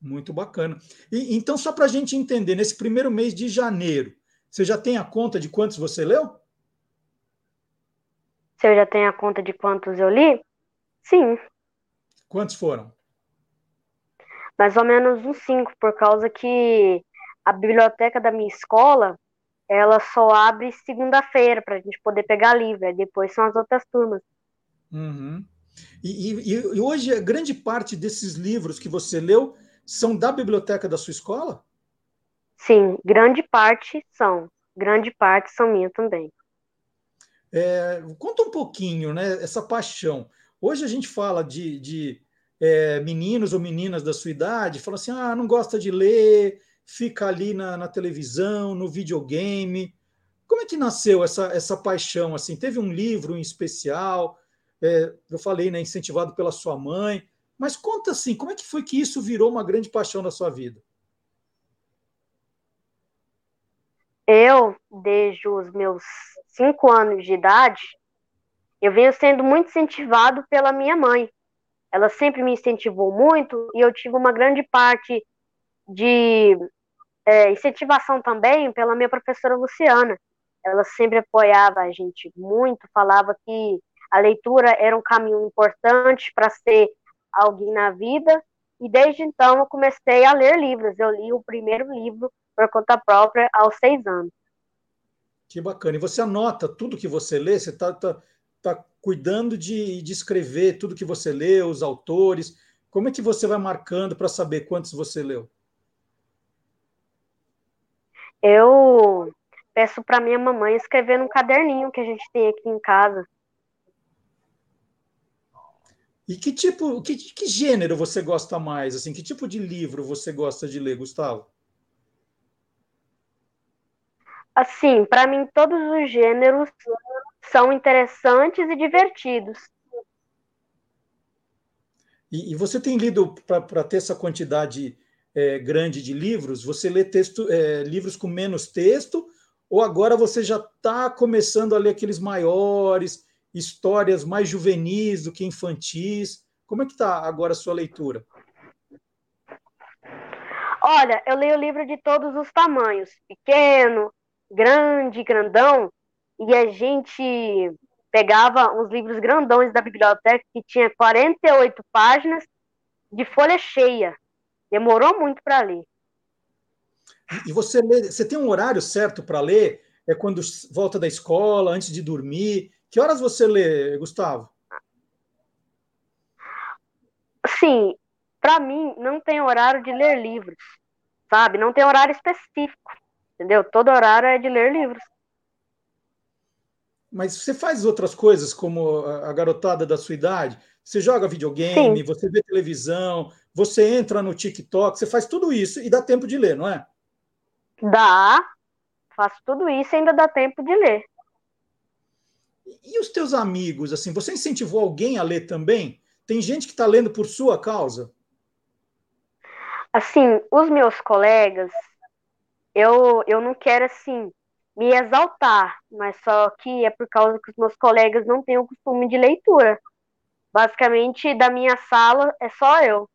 Muito bacana. E, então, só para a gente entender, nesse primeiro mês de janeiro, você já tem a conta de quantos você leu? Se eu já tenho a conta de quantos eu li? Sim. Quantos foram? Mais ou menos uns cinco, por causa que a biblioteca da minha escola ela só abre segunda-feira para a gente poder pegar livro, depois são as outras turmas. Uhum. E, e, e, hoje, grande parte desses livros que você leu são da biblioteca da sua escola? Sim, grande parte são. Grande parte são minha também. É, conta um pouquinho, né? Essa paixão. Hoje a gente fala de, de é, meninos ou meninas da sua idade, fala assim: ah, não gosta de ler, fica ali na, na televisão, no videogame. Como é que nasceu essa, essa paixão? Assim, teve um livro em especial? É, eu falei, né, incentivado pela sua mãe. Mas conta assim, como é que foi que isso virou uma grande paixão na sua vida? Eu, desde os meus cinco anos de idade, eu venho sendo muito incentivado pela minha mãe. Ela sempre me incentivou muito e eu tive uma grande parte de é, incentivação também pela minha professora Luciana. Ela sempre apoiava a gente muito, falava que a leitura era um caminho importante para ser alguém na vida, e desde então eu comecei a ler livros. Eu li o primeiro livro por conta própria aos seis anos. Que bacana. E você anota tudo que você lê? Você está tá, tá cuidando de, de escrever tudo que você lê, os autores? Como é que você vai marcando para saber quantos você leu? Eu peço para minha mamãe escrever num caderninho que a gente tem aqui em casa. E que tipo, que, que gênero você gosta mais? Assim, que tipo de livro você gosta de ler, Gustavo? Assim, para mim todos os gêneros são interessantes e divertidos. E, e você tem lido para ter essa quantidade é, grande de livros? Você lê texto, é, livros com menos texto? Ou agora você já está começando a ler aqueles maiores, histórias mais juvenis do que infantis? Como é que está agora a sua leitura? Olha, eu leio livro de todos os tamanhos, pequeno, grande, grandão, e a gente pegava uns livros grandões da biblioteca que tinha 48 páginas de folha cheia. Demorou muito para ler. E você lê, você tem um horário certo para ler? É quando volta da escola, antes de dormir? Que horas você lê, Gustavo? Sim, para mim não tem horário de ler livros, sabe? Não tem horário específico, entendeu? Todo horário é de ler livros. Mas você faz outras coisas como a garotada da sua idade? Você joga videogame, Sim. você vê televisão, você entra no TikTok, você faz tudo isso e dá tempo de ler, não é? Dá, faço tudo isso e ainda dá tempo de ler. E os teus amigos, assim, você incentivou alguém a ler também? Tem gente que está lendo por sua causa? Assim, os meus colegas, eu, eu não quero, assim, me exaltar, mas só que é por causa que os meus colegas não têm o costume de leitura. Basicamente, da minha sala é só eu.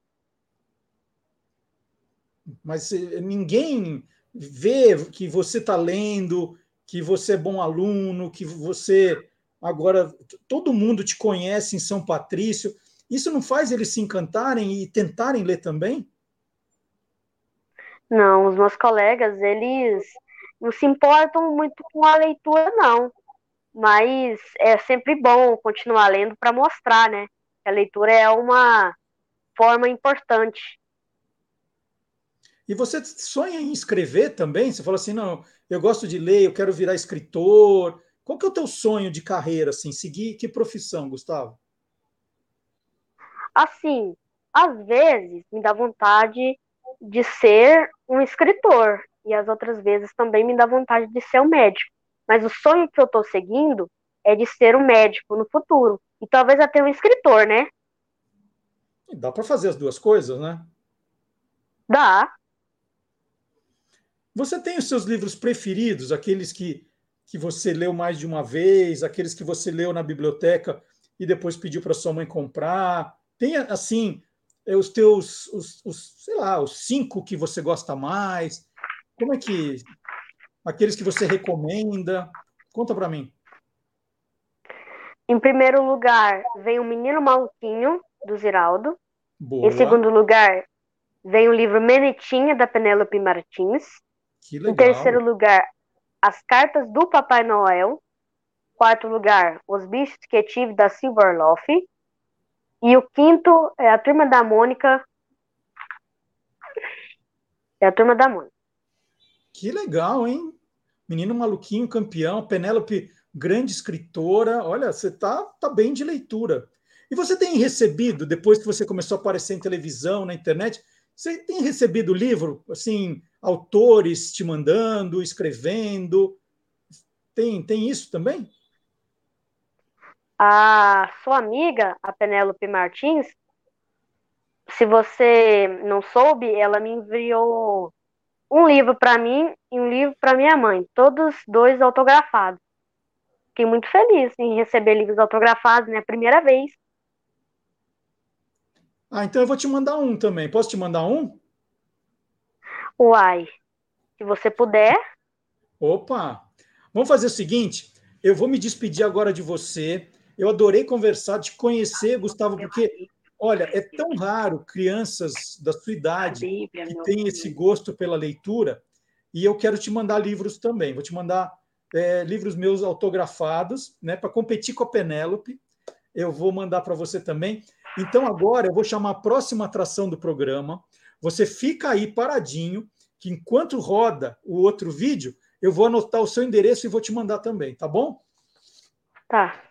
Mas eh, ninguém vê que você está lendo, que você é bom aluno, que você agora todo mundo te conhece em São Patrício. Isso não faz eles se encantarem e tentarem ler também? Não, os meus colegas, eles não se importam muito com a leitura, não. Mas é sempre bom continuar lendo para mostrar, né? Que a leitura é uma forma importante. E você sonha em escrever também? Você fala assim, não, eu gosto de ler, eu quero virar escritor. Qual que é o teu sonho de carreira, assim? Seguir que profissão, Gustavo? Assim, às vezes me dá vontade de ser um escritor e as outras vezes também me dá vontade de ser um médico. Mas o sonho que eu estou seguindo é de ser um médico no futuro e talvez até um escritor, né? Dá para fazer as duas coisas, né? Dá. Você tem os seus livros preferidos, aqueles que, que você leu mais de uma vez, aqueles que você leu na biblioteca e depois pediu para sua mãe comprar? Tem, assim, é, os teus, os, os, sei lá, os cinco que você gosta mais? Como é que. Aqueles que você recomenda? Conta para mim. Em primeiro lugar, vem O Menino Maluquinho, do Ziraldo. Boa. Em segundo lugar, vem o livro Menetinha, da Penélope Martins. Que legal. Em terceiro lugar, As Cartas do Papai Noel. Quarto lugar, Os Bichos que Tive, da Silver Loaf. E o quinto é a Turma da Mônica. É a Turma da Mônica. Que legal, hein? Menino maluquinho, campeão, Penélope, grande escritora. Olha, você tá, tá bem de leitura. E você tem recebido, depois que você começou a aparecer em televisão, na internet, você tem recebido livro, assim, autores te mandando, escrevendo? Tem, tem isso também? A sua amiga, a Penélope Martins, se você não soube, ela me enviou um livro para mim e um livro para minha mãe, todos dois autografados. Fiquei muito feliz em receber livros autografados, né? Primeira vez. Ah, então eu vou te mandar um também. Posso te mandar um? Uai, se você puder. Opa! Vamos fazer o seguinte: eu vou me despedir agora de você. Eu adorei conversar, te conhecer, Gustavo, porque, olha, é tão raro crianças da sua idade que têm esse gosto pela leitura, e eu quero te mandar livros também. Vou te mandar é, livros meus autografados, né, para competir com a Penélope. Eu vou mandar para você também. Então, agora eu vou chamar a próxima atração do programa. Você fica aí paradinho, que enquanto roda o outro vídeo, eu vou anotar o seu endereço e vou te mandar também, tá bom? Tá.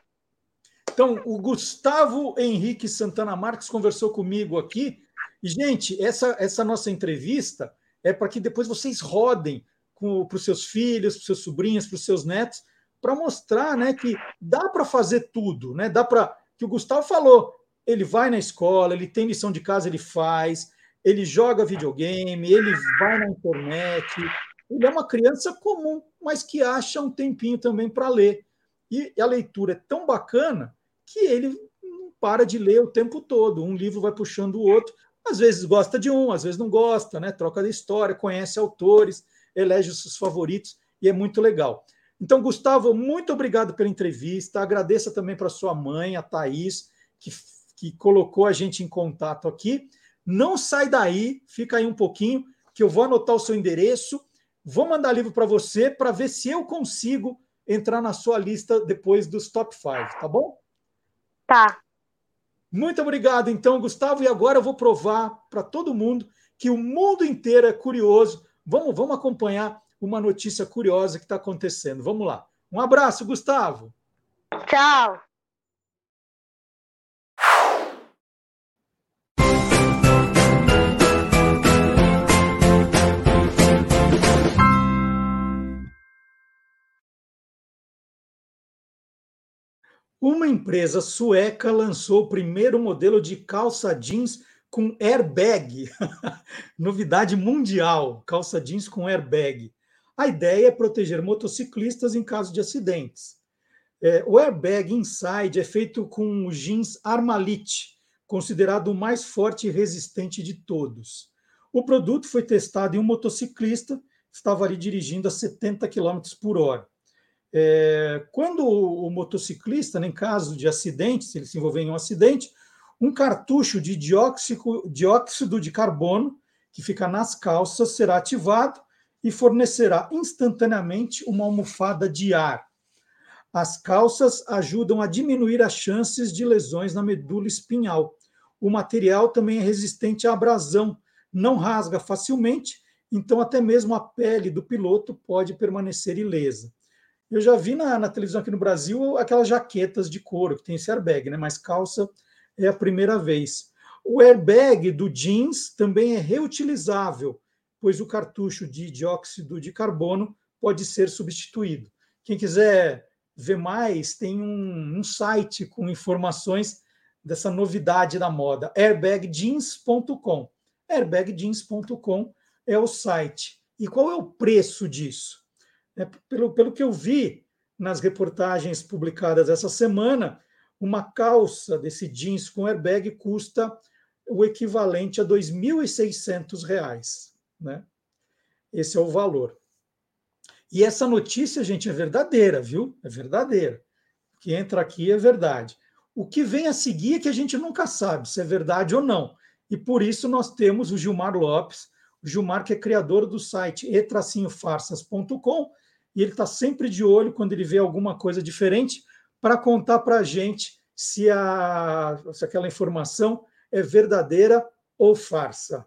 Então, o Gustavo Henrique Santana Marques conversou comigo aqui. E, gente, essa, essa nossa entrevista é para que depois vocês rodem para os seus filhos, para os seus sobrinhos, para os seus netos, para mostrar né, que dá para fazer tudo. Né? Dá para. Que o Gustavo falou, ele vai na escola, ele tem lição de casa, ele faz, ele joga videogame, ele vai na internet. Ele é uma criança comum, mas que acha um tempinho também para ler. E a leitura é tão bacana que ele não para de ler o tempo todo. Um livro vai puxando o outro. Às vezes gosta de um, às vezes não gosta, né? Troca de história, conhece autores, elege os seus favoritos e é muito legal. Então, Gustavo, muito obrigado pela entrevista. Agradeça também para sua mãe, a Thaís, que que colocou a gente em contato aqui. Não sai daí, fica aí um pouquinho, que eu vou anotar o seu endereço, vou mandar livro para você para ver se eu consigo entrar na sua lista depois dos top 5, tá bom? Tá. Muito obrigado, então, Gustavo. E agora eu vou provar para todo mundo que o mundo inteiro é curioso. Vamos, vamos acompanhar uma notícia curiosa que está acontecendo. Vamos lá. Um abraço, Gustavo. Tchau. Uma empresa sueca lançou o primeiro modelo de calça jeans com airbag. Novidade mundial: calça jeans com airbag. A ideia é proteger motociclistas em caso de acidentes. É, o airbag Inside é feito com o jeans Armalite, considerado o mais forte e resistente de todos. O produto foi testado em um motociclista que estava ali dirigindo a 70 km por hora. É, quando o, motociclista, né, em caso de acidente, se ele se envolver em um acidente, um cartucho de dióxido, dióxido de carbono que fica nas calças será ativado e fornecerá instantaneamente uma almofada de ar. As calças ajudam a diminuir as chances de lesões na medula espinhal. O material também é resistente à abrasão, não rasga facilmente, então até mesmo a pele do piloto pode permanecer ilesa. Eu já vi na, na, televisão aqui no Brasil aquelas jaquetas de couro que tem esse airbag, né? Mas calça é a primeira vez. O airbag do jeans também é reutilizável, pois o cartucho de dióxido de carbono pode ser substituído. Quem quiser ver mais, tem um, um site com informações dessa novidade da moda, airbagjeans.com. airbagjeans.com é o site. E qual é o preço disso? É, pelo, pelo que eu vi nas reportagens publicadas essa semana, uma calça desse jeans com airbag custa o equivalente a R$ 2.600. Né? Esse é o valor. E essa notícia, gente, é verdadeira, viu? É verdadeira. O que entra aqui é verdade. O que vem a seguir é que a gente nunca sabe se é verdade ou não. E por isso nós temos o Gilmar Lopes, o Gilmar que é criador do site etracinhofarsas.com, e ele está sempre de olho quando ele vê alguma coisa diferente para contar para a gente se, a, aquela informação é verdadeira ou farsa.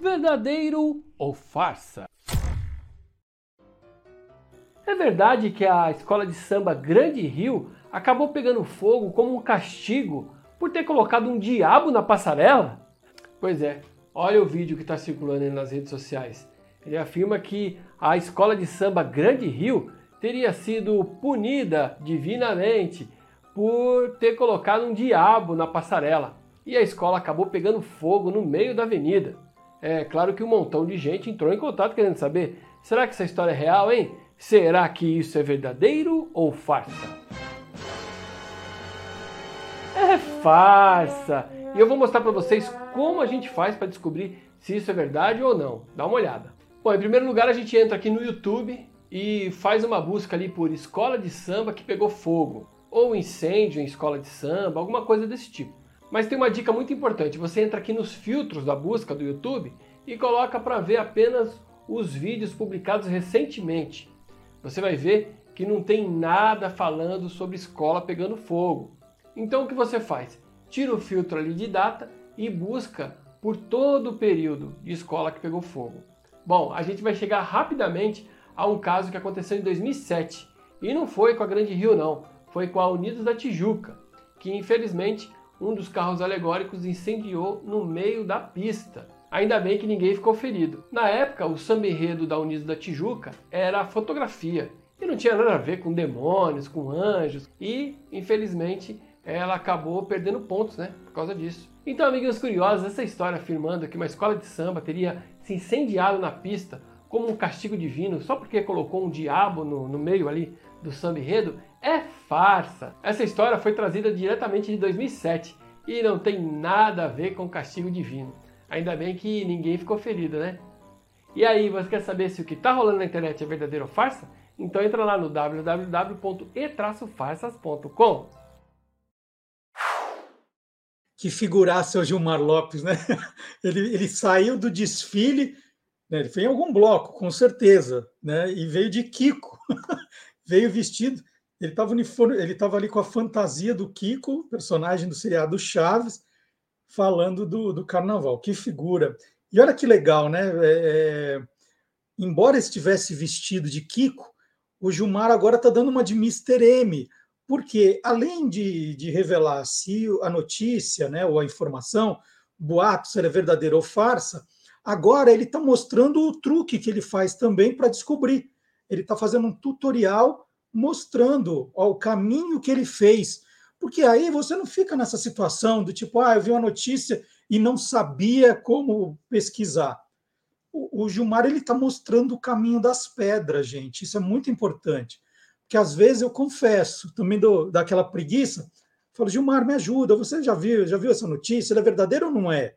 Verdadeiro ou farsa? É verdade que a escola de samba Grande Rio acabou pegando fogo como um castigo por ter colocado um diabo na passarela? Pois é, olha o vídeo que está circulando nas redes sociais. Ele afirma que a escola de samba Grande Rio teria sido punida divinamente por ter colocado um diabo na passarela. E a escola acabou pegando fogo no meio da avenida. É claro que um montão de gente entrou em contato querendo saber: será que essa história é real, hein? Será que isso é verdadeiro ou farsa? É farsa! E eu vou mostrar para vocês como a gente faz para descobrir se isso é verdade ou não. Dá uma olhada. Bom, em primeiro lugar a gente entra aqui no YouTube e faz uma busca ali por escola de samba que pegou fogo, ou incêndio em escola de samba, alguma coisa desse tipo. Mas tem uma dica muito importante, você entra aqui nos filtros da busca do YouTube e coloca para ver apenas os vídeos publicados recentemente você vai ver que não tem nada falando sobre escola pegando fogo. Então o que você faz? Tira o filtro ali de data e busca por todo o período de escola que pegou fogo. Bom, a gente vai chegar rapidamente a um caso que aconteceu em 2007 e não foi com a Grande Rio não, foi com a Unidos da Tijuca, que infelizmente um dos carros alegóricos incendiou no meio da pista. Ainda bem que ninguém ficou ferido. Na época, o samba enredo da Unidos da Tijuca era fotografia e não tinha nada a ver com demônios, com anjos e, infelizmente, ela acabou perdendo pontos, né, por causa disso. Então, amiguinhos curiosos, essa história afirmando que uma escola de samba teria se incendiado na pista como um castigo divino só porque colocou um diabo no, no meio ali do samba enredo é farsa. Essa história foi trazida diretamente de 2007 e não tem nada a ver com castigo divino. Ainda bem que ninguém ficou ferido, né? E aí, você quer saber se o que está rolando na internet é verdadeiro ou farsa? Então entra lá no www.e-farsas.com. Que figuraça o Gilmar Lopes, né? Ele, ele saiu do desfile, né? ele foi em algum bloco, com certeza, né? E veio de Kiko, veio vestido. Ele estava uniforme, ele estava ali com a fantasia do Kiko, personagem do seriado Chaves, falando do, do carnaval. Que figura! E olha que legal, né? É, é embora estivesse vestido de Kiko, o Gilmar agora está dando uma de Mr. M, porque além de, de revelar se a notícia né, ou a informação, boato, se é verdadeiro ou farsa, agora ele está mostrando o truque que ele faz também para descobrir. Ele está fazendo um tutorial mostrando ó, o caminho que ele fez porque aí você não fica nessa situação do tipo, ah, eu vi uma notícia e não sabia como pesquisar. O, o Gilmar ele está mostrando o caminho das pedras, gente. Isso é muito importante. Porque às vezes eu confesso, também dou daquela preguiça, falo, Gilmar, me ajuda, você já viu, já viu essa notícia? Ela é verdadeira ou não é?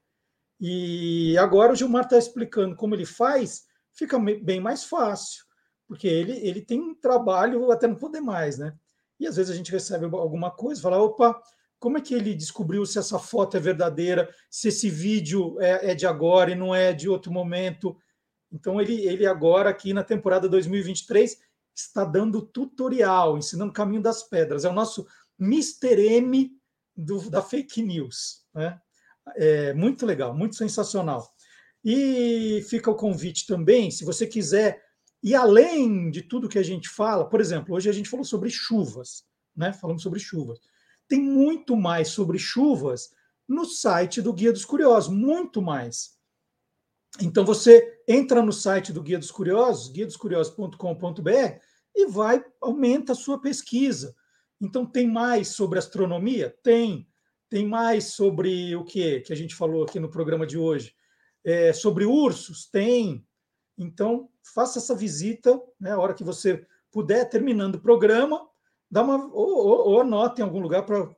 E agora o Gilmar está explicando como ele faz, fica bem mais fácil, porque ele, ele tem um trabalho até não poder mais, né? E às vezes a gente recebe alguma coisa, fala, opa, como é que ele descobriu se essa foto é verdadeira, se esse vídeo é, é de agora e não é de outro momento? Então ele, ele agora aqui na temporada 2023 está dando tutorial, ensinando o caminho das pedras. É o nosso Mr. M do, da fake news. Né? É muito legal, muito sensacional. E fica o convite também, se você quiser E além de tudo que a gente fala, por exemplo, hoje a gente falou sobre chuvas, né? Falamos sobre chuvas. Tem muito mais sobre chuvas no site do Guia dos Curiosos, muito mais. Então você entra no site do Guia dos Curiosos, guiadoscuriosos.com.br, e vai, aumenta a sua pesquisa. Então tem mais sobre astronomia? Tem. Tem mais sobre o que que a gente falou aqui no programa de hoje? É, sobre ursos? Tem. Então, faça essa visita, né, a hora que você puder, terminando o programa, dá uma, ou, ou, ou anote em algum lugar para,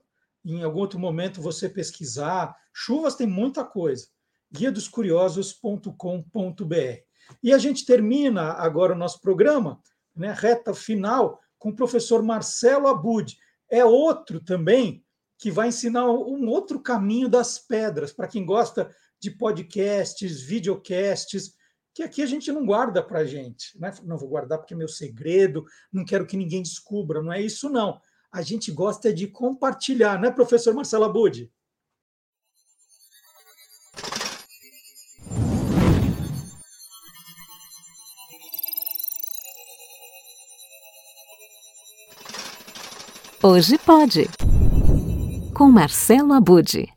em algum outro momento, você pesquisar. Chuvas tem muita coisa. guia dos curiosos.com.br. E a gente termina agora o nosso programa, né, reta final, com o professor Marcelo Abud. É outro também que vai ensinar um outro caminho das pedras, para quem gosta de podcasts, videocasts, que aqui a gente não guarda para a gente. Né? Não vou guardar porque é meu segredo, não quero que ninguém descubra, não é isso, não. A gente gosta de compartilhar, né, professor Marcelo Abud? Hoje pode. Com Marcelo Abude.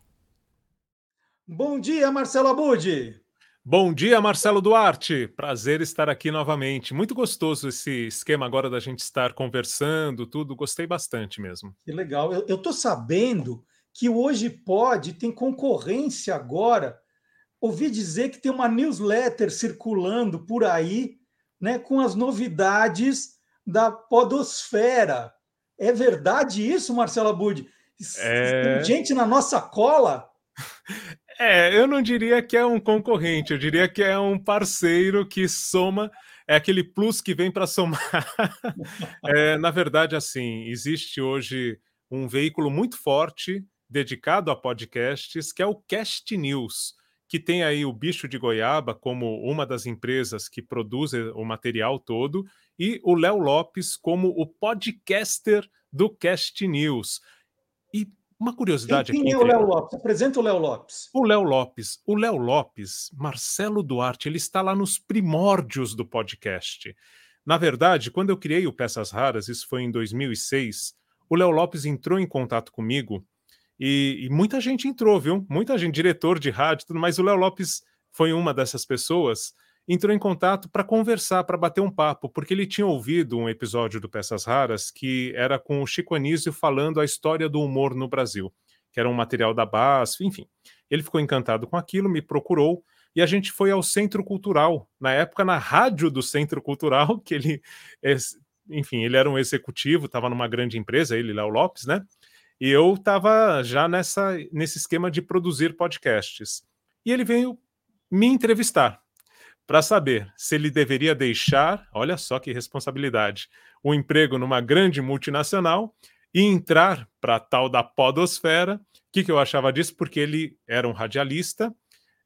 Bom dia, Marcelo Abude. Bom dia, Marcelo Duarte. Prazer estar aqui novamente. Muito gostoso esse esquema agora da gente estar conversando, tudo. Gostei bastante mesmo. Que legal. Eu estou sabendo que hoje pode, tem concorrência agora. Ouvi dizer que tem uma newsletter circulando por aí, né, com as novidades da podosfera. É verdade isso, Marcelo Abud? É... Tem gente na nossa cola? É, eu não diria que é um concorrente, eu diria que é um parceiro que soma, é aquele plus que vem para somar. é, na verdade, assim, existe hoje um veículo muito forte dedicado a podcasts, que é o Cast News, que tem aí o Bicho de Goiaba como uma das empresas que produz o material todo, e o Léo Lopes como o podcaster do Cast News. E uma curiosidade quem, quem aqui. Quem é o Léo Lopes? Apresenta o Léo Lopes. O Léo Lopes. O Léo Lopes, Marcelo Duarte, ele está lá nos primórdios do podcast. Na verdade, quando eu criei o Peças Raras, isso foi em 2006, o Léo Lopes entrou em contato comigo e, e, muita gente entrou, viu? Muita gente, diretor de rádio, tudo, mas o Léo Lopes foi uma dessas pessoas entrou em contato para conversar, para bater um papo, porque ele tinha ouvido um episódio do Peças Raras que era com o Chico Anísio falando a história do humor no Brasil, que era um material da BASF, enfim. Ele ficou encantado com aquilo, me procurou e a gente foi ao Centro Cultural, na época na rádio do Centro Cultural, que ele, enfim, ele era um executivo, estava numa grande empresa, ele, Léo Lopes, né? E eu estava já nessa, nesse esquema de produzir podcasts. E ele veio me entrevistar para saber se ele deveria deixar, olha só que responsabilidade, o emprego numa grande multinacional e entrar para tal da podosfera. O que, que eu achava disso? Porque ele era um radialista,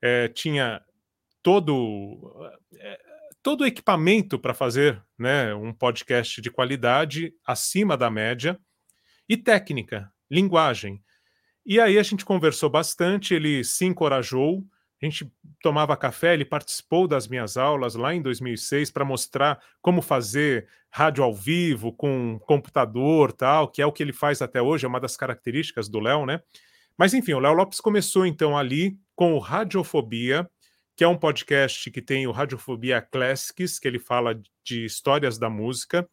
é, tinha todo, é, todo o equipamento para fazer né, um podcast de qualidade acima da média e técnica, linguagem. E aí a gente conversou bastante, ele se encorajou, a gente tomava café, ele participou das minhas aulas lá em 2006 para mostrar como fazer rádio ao vivo com computador, tal, que é o que ele faz até hoje, é uma das características do Léo, né? Mas enfim, o Léo Lopes começou então ali com o Radiofobia, que é um podcast que tem o Radiofobia Classics, que ele fala de histórias da música.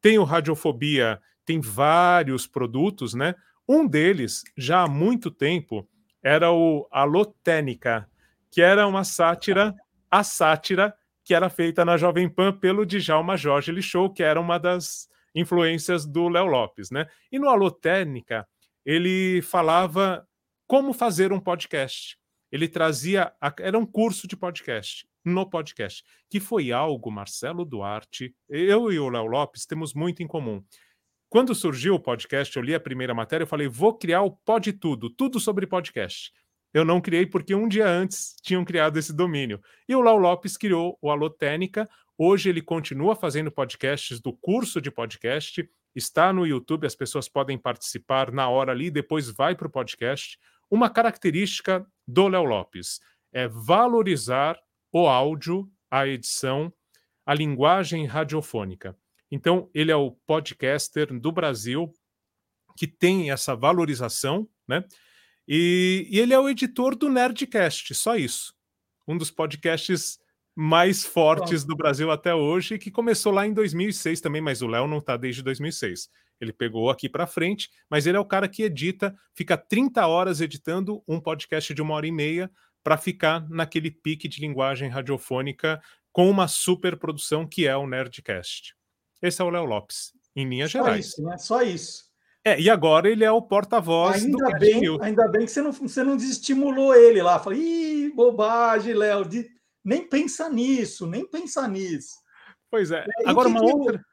Tem o Radiofobia, tem vários produtos, né? Um deles, já há muito tempo, era o Alotênica, que era uma sátira, a sátira que era feita na Jovem Pan pelo Djalma Jorge Lixou, que era uma das influências do Léo Lopes, né? E no Alô Técnica, ele falava como fazer um podcast. Ele trazia, era um curso de podcast, no podcast, que foi algo, Marcelo Duarte, eu e o Léo Lopes temos muito em comum. Quando surgiu o podcast, eu li a primeira matéria, eu falei, vou criar o Pod Tudo, tudo sobre podcast. Eu não criei porque um dia antes tinham criado esse domínio. E o Lau Lopes criou o Alotênica. Hoje ele continua fazendo podcasts do curso de podcast. Está no YouTube, as pessoas podem participar na hora ali, depois vai para o podcast. Uma característica do Léo Lopes é valorizar o áudio, a edição, a linguagem radiofônica. Então, ele é o podcaster do Brasil que tem essa valorização, né? E, e, ele é o editor do Nerdcast, só isso. Um dos podcasts mais fortes do Brasil até hoje, que começou lá em 2006 também, mas o Léo não está desde 2006. Ele pegou aqui para frente, mas ele é o cara que edita, fica 30 horas editando um podcast de uma hora e meia para ficar naquele pique de linguagem radiofônica com uma super produção que é o Nerdcast. Esse é o Léo Lopes, em linhas Só gerais. isso, né? Só isso. É, e agora ele é o porta-voz do bem, News. ainda bem que você não, você não desestimulou ele lá. Falei, ih, bobagem, Léo. de- Nem pensa nisso, nem pensa nisso. Pois é. E Agora, uma que outra.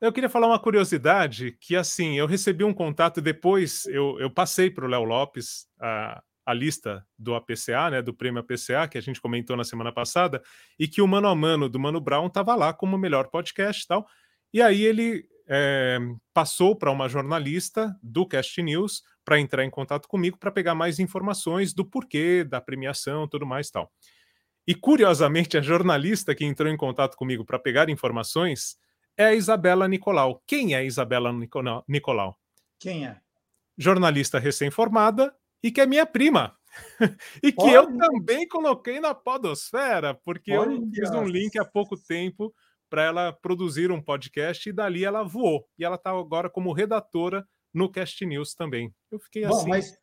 Eu queria falar uma curiosidade que, assim, eu recebi um contato depois, eu, eu passei para o Léo Lopes a, a lista do APCA, né, do prêmio APCA, que a gente comentou na semana passada, e que o Mano a Mano do Mano Brown estava lá como melhor podcast e tal. E aí ele é, passou para uma jornalista do Cast News para entrar em contato comigo para pegar mais informações do porquê da premiação tudo mais tal. E curiosamente, a jornalista que entrou em contato comigo para pegar informações é a Isabela Nicolau. Quem é a Isabela Nico- Nicolau? Quem é? Jornalista recém-formada e que é minha prima. e que eu Olha. também coloquei na Podosfera, porque eu Olha fiz um link há pouco tempo para ela produzir um podcast e dali ela voou. E ela está agora como redatora no Cast News também. Eu fiquei Bom, assim. mas,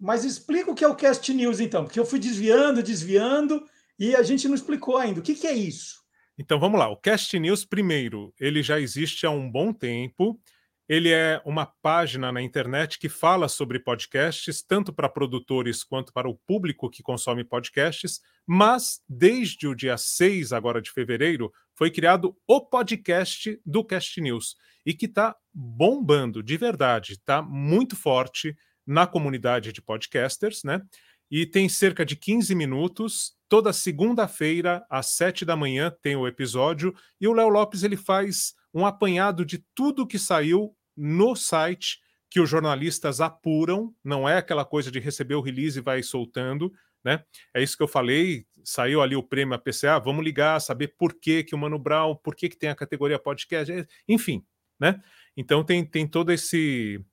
mas explica o que é o Cast News, então, porque eu fui desviando, desviando, e a gente não explicou ainda. O que, que é isso? Então vamos lá. O Cast News, primeiro, ele já existe há um bom tempo. Ele é uma página na internet que fala sobre podcasts, tanto para produtores quanto para o público que consome podcasts. Mas desde o dia 6 agora de fevereiro foi criado o podcast do Cast News e que está bombando de verdade, está muito forte na comunidade de podcasters, né? E tem cerca de 15 minutos. Toda segunda-feira, às 7 da manhã, tem o episódio. E o Léo Lopes ele faz um apanhado de tudo que saiu no site que os jornalistas apuram. Não é aquela coisa de receber o release e vai soltando. Né? É isso que eu falei. Saiu ali o prêmio APCA. Vamos ligar, saber por que, que o Mano Brown, por que, que tem a categoria podcast, enfim. Né? Então tem, tem todo esse,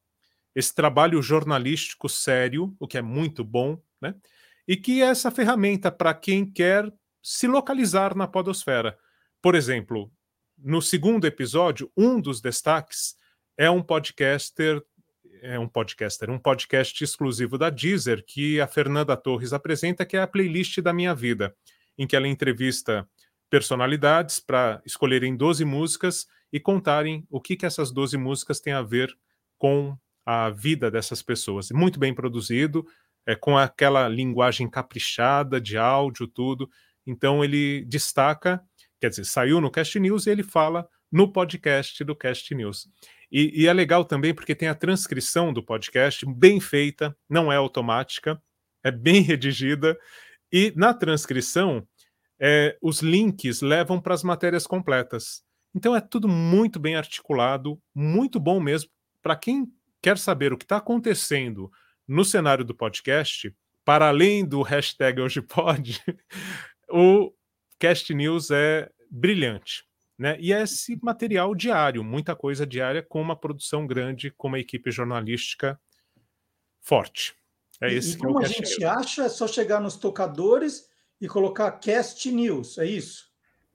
esse trabalho jornalístico sério, o que é muito bom, né? E que é essa ferramenta para quem quer se localizar na podosfera. Por exemplo, no segundo episódio, um dos destaques é um podcaster, é um podcaster, um podcast exclusivo da Deezer que a Fernanda Torres apresenta, que é a playlist da minha vida, em que ela entrevista personalidades para escolherem 12 músicas e contarem o que, que essas 12 músicas têm a ver com a vida dessas pessoas. Muito bem produzido, é, com aquela linguagem caprichada de áudio, tudo. Então ele destaca, quer dizer, saiu no Cast News e ele fala no podcast do Cast News. E, e é legal também porque tem a transcrição do podcast bem feita, não é automática, é bem redigida, e na transcrição é, os links levam para as matérias completas. Então é tudo muito bem articulado, muito bom mesmo para quem quer saber o que está acontecendo no cenário do podcast, para além do hashtag hoje pode, o Cast News é brilhante. Né? E é esse material diário, muita coisa diária, com uma produção grande, com uma equipe jornalística forte. É E- esse e que é como a gente News. acha, é só chegar nos tocadores e colocar Cast News, é isso?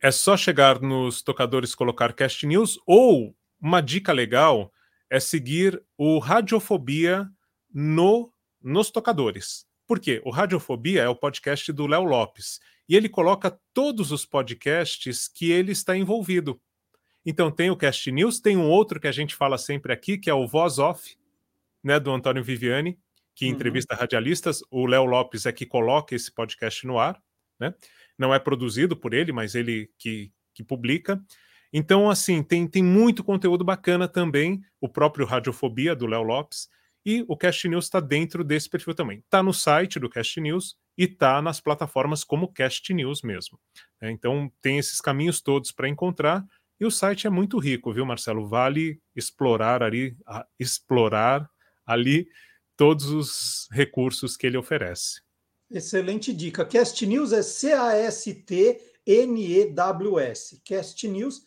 É só chegar nos tocadores colocar Cast News ou uma dica legal é seguir o Radiofobia no nos tocadores. Por quê? O Radiofobia é o podcast do Léo Lopes e ele coloca todos os podcasts que ele está envolvido. Então tem o Cast News, tem um outro que a gente fala sempre aqui, que é o Voz Off, né, do Antônio Viviani, que Uhum. entrevista radialistas. O Léo Lopes é que coloca esse podcast no ar, né? Não é produzido por ele, mas ele que, que publica. Então, assim, tem, tem muito conteúdo bacana também, o próprio Radiofobia, do Léo Lopes, e o Cast News está dentro desse perfil também. Está no site do Cast News e está nas plataformas como Cast News mesmo. né? Então, tem esses caminhos todos para encontrar, e o site é muito rico, viu, Marcelo? Vale explorar ali, a- explorar ali todos os recursos que ele oferece. Excelente dica. Cast News é N-E-W-S. Cast News,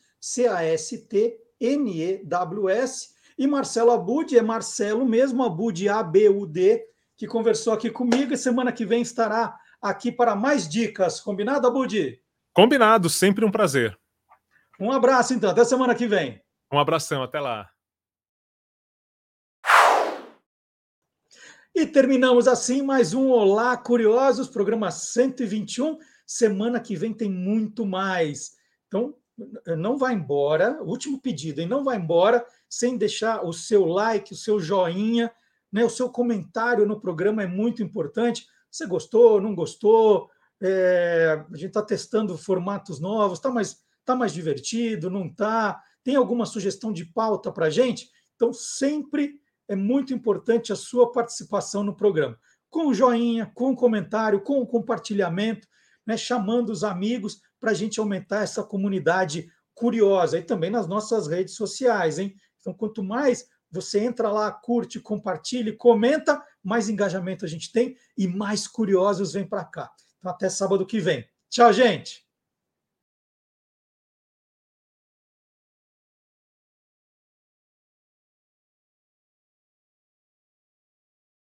C-A-S-T-N-E-W-S. E Marcelo Abud é Marcelo mesmo, Abud A-B-U-D, que conversou aqui comigo e semana que vem estará aqui para mais dicas. Combinado, Abud? Combinado, sempre um prazer. Um abraço, então. Até semana que vem. Um abração, até lá. E terminamos assim mais um Olá Curiosos, programa 121. Semana que vem tem muito mais. Então, não vá embora. Último pedido, hein? Não vá embora sem deixar o seu like, o seu joinha, né? O seu comentário no programa é muito importante. Você gostou, não gostou? É, a gente está testando formatos novos, está mais, tá mais divertido, não está? Tem alguma sugestão de pauta para a gente? Então, sempre é muito importante a sua participação no programa. Com o joinha, com o comentário, com o compartilhamento, né, chamando os amigos para a gente aumentar essa comunidade curiosa. E também nas nossas redes sociais, hein? Então, quanto mais você entra lá, curte, compartilhe, comenta, mais engajamento a gente tem e mais curiosos vêm para cá. Então, até sábado que vem. Tchau, gente!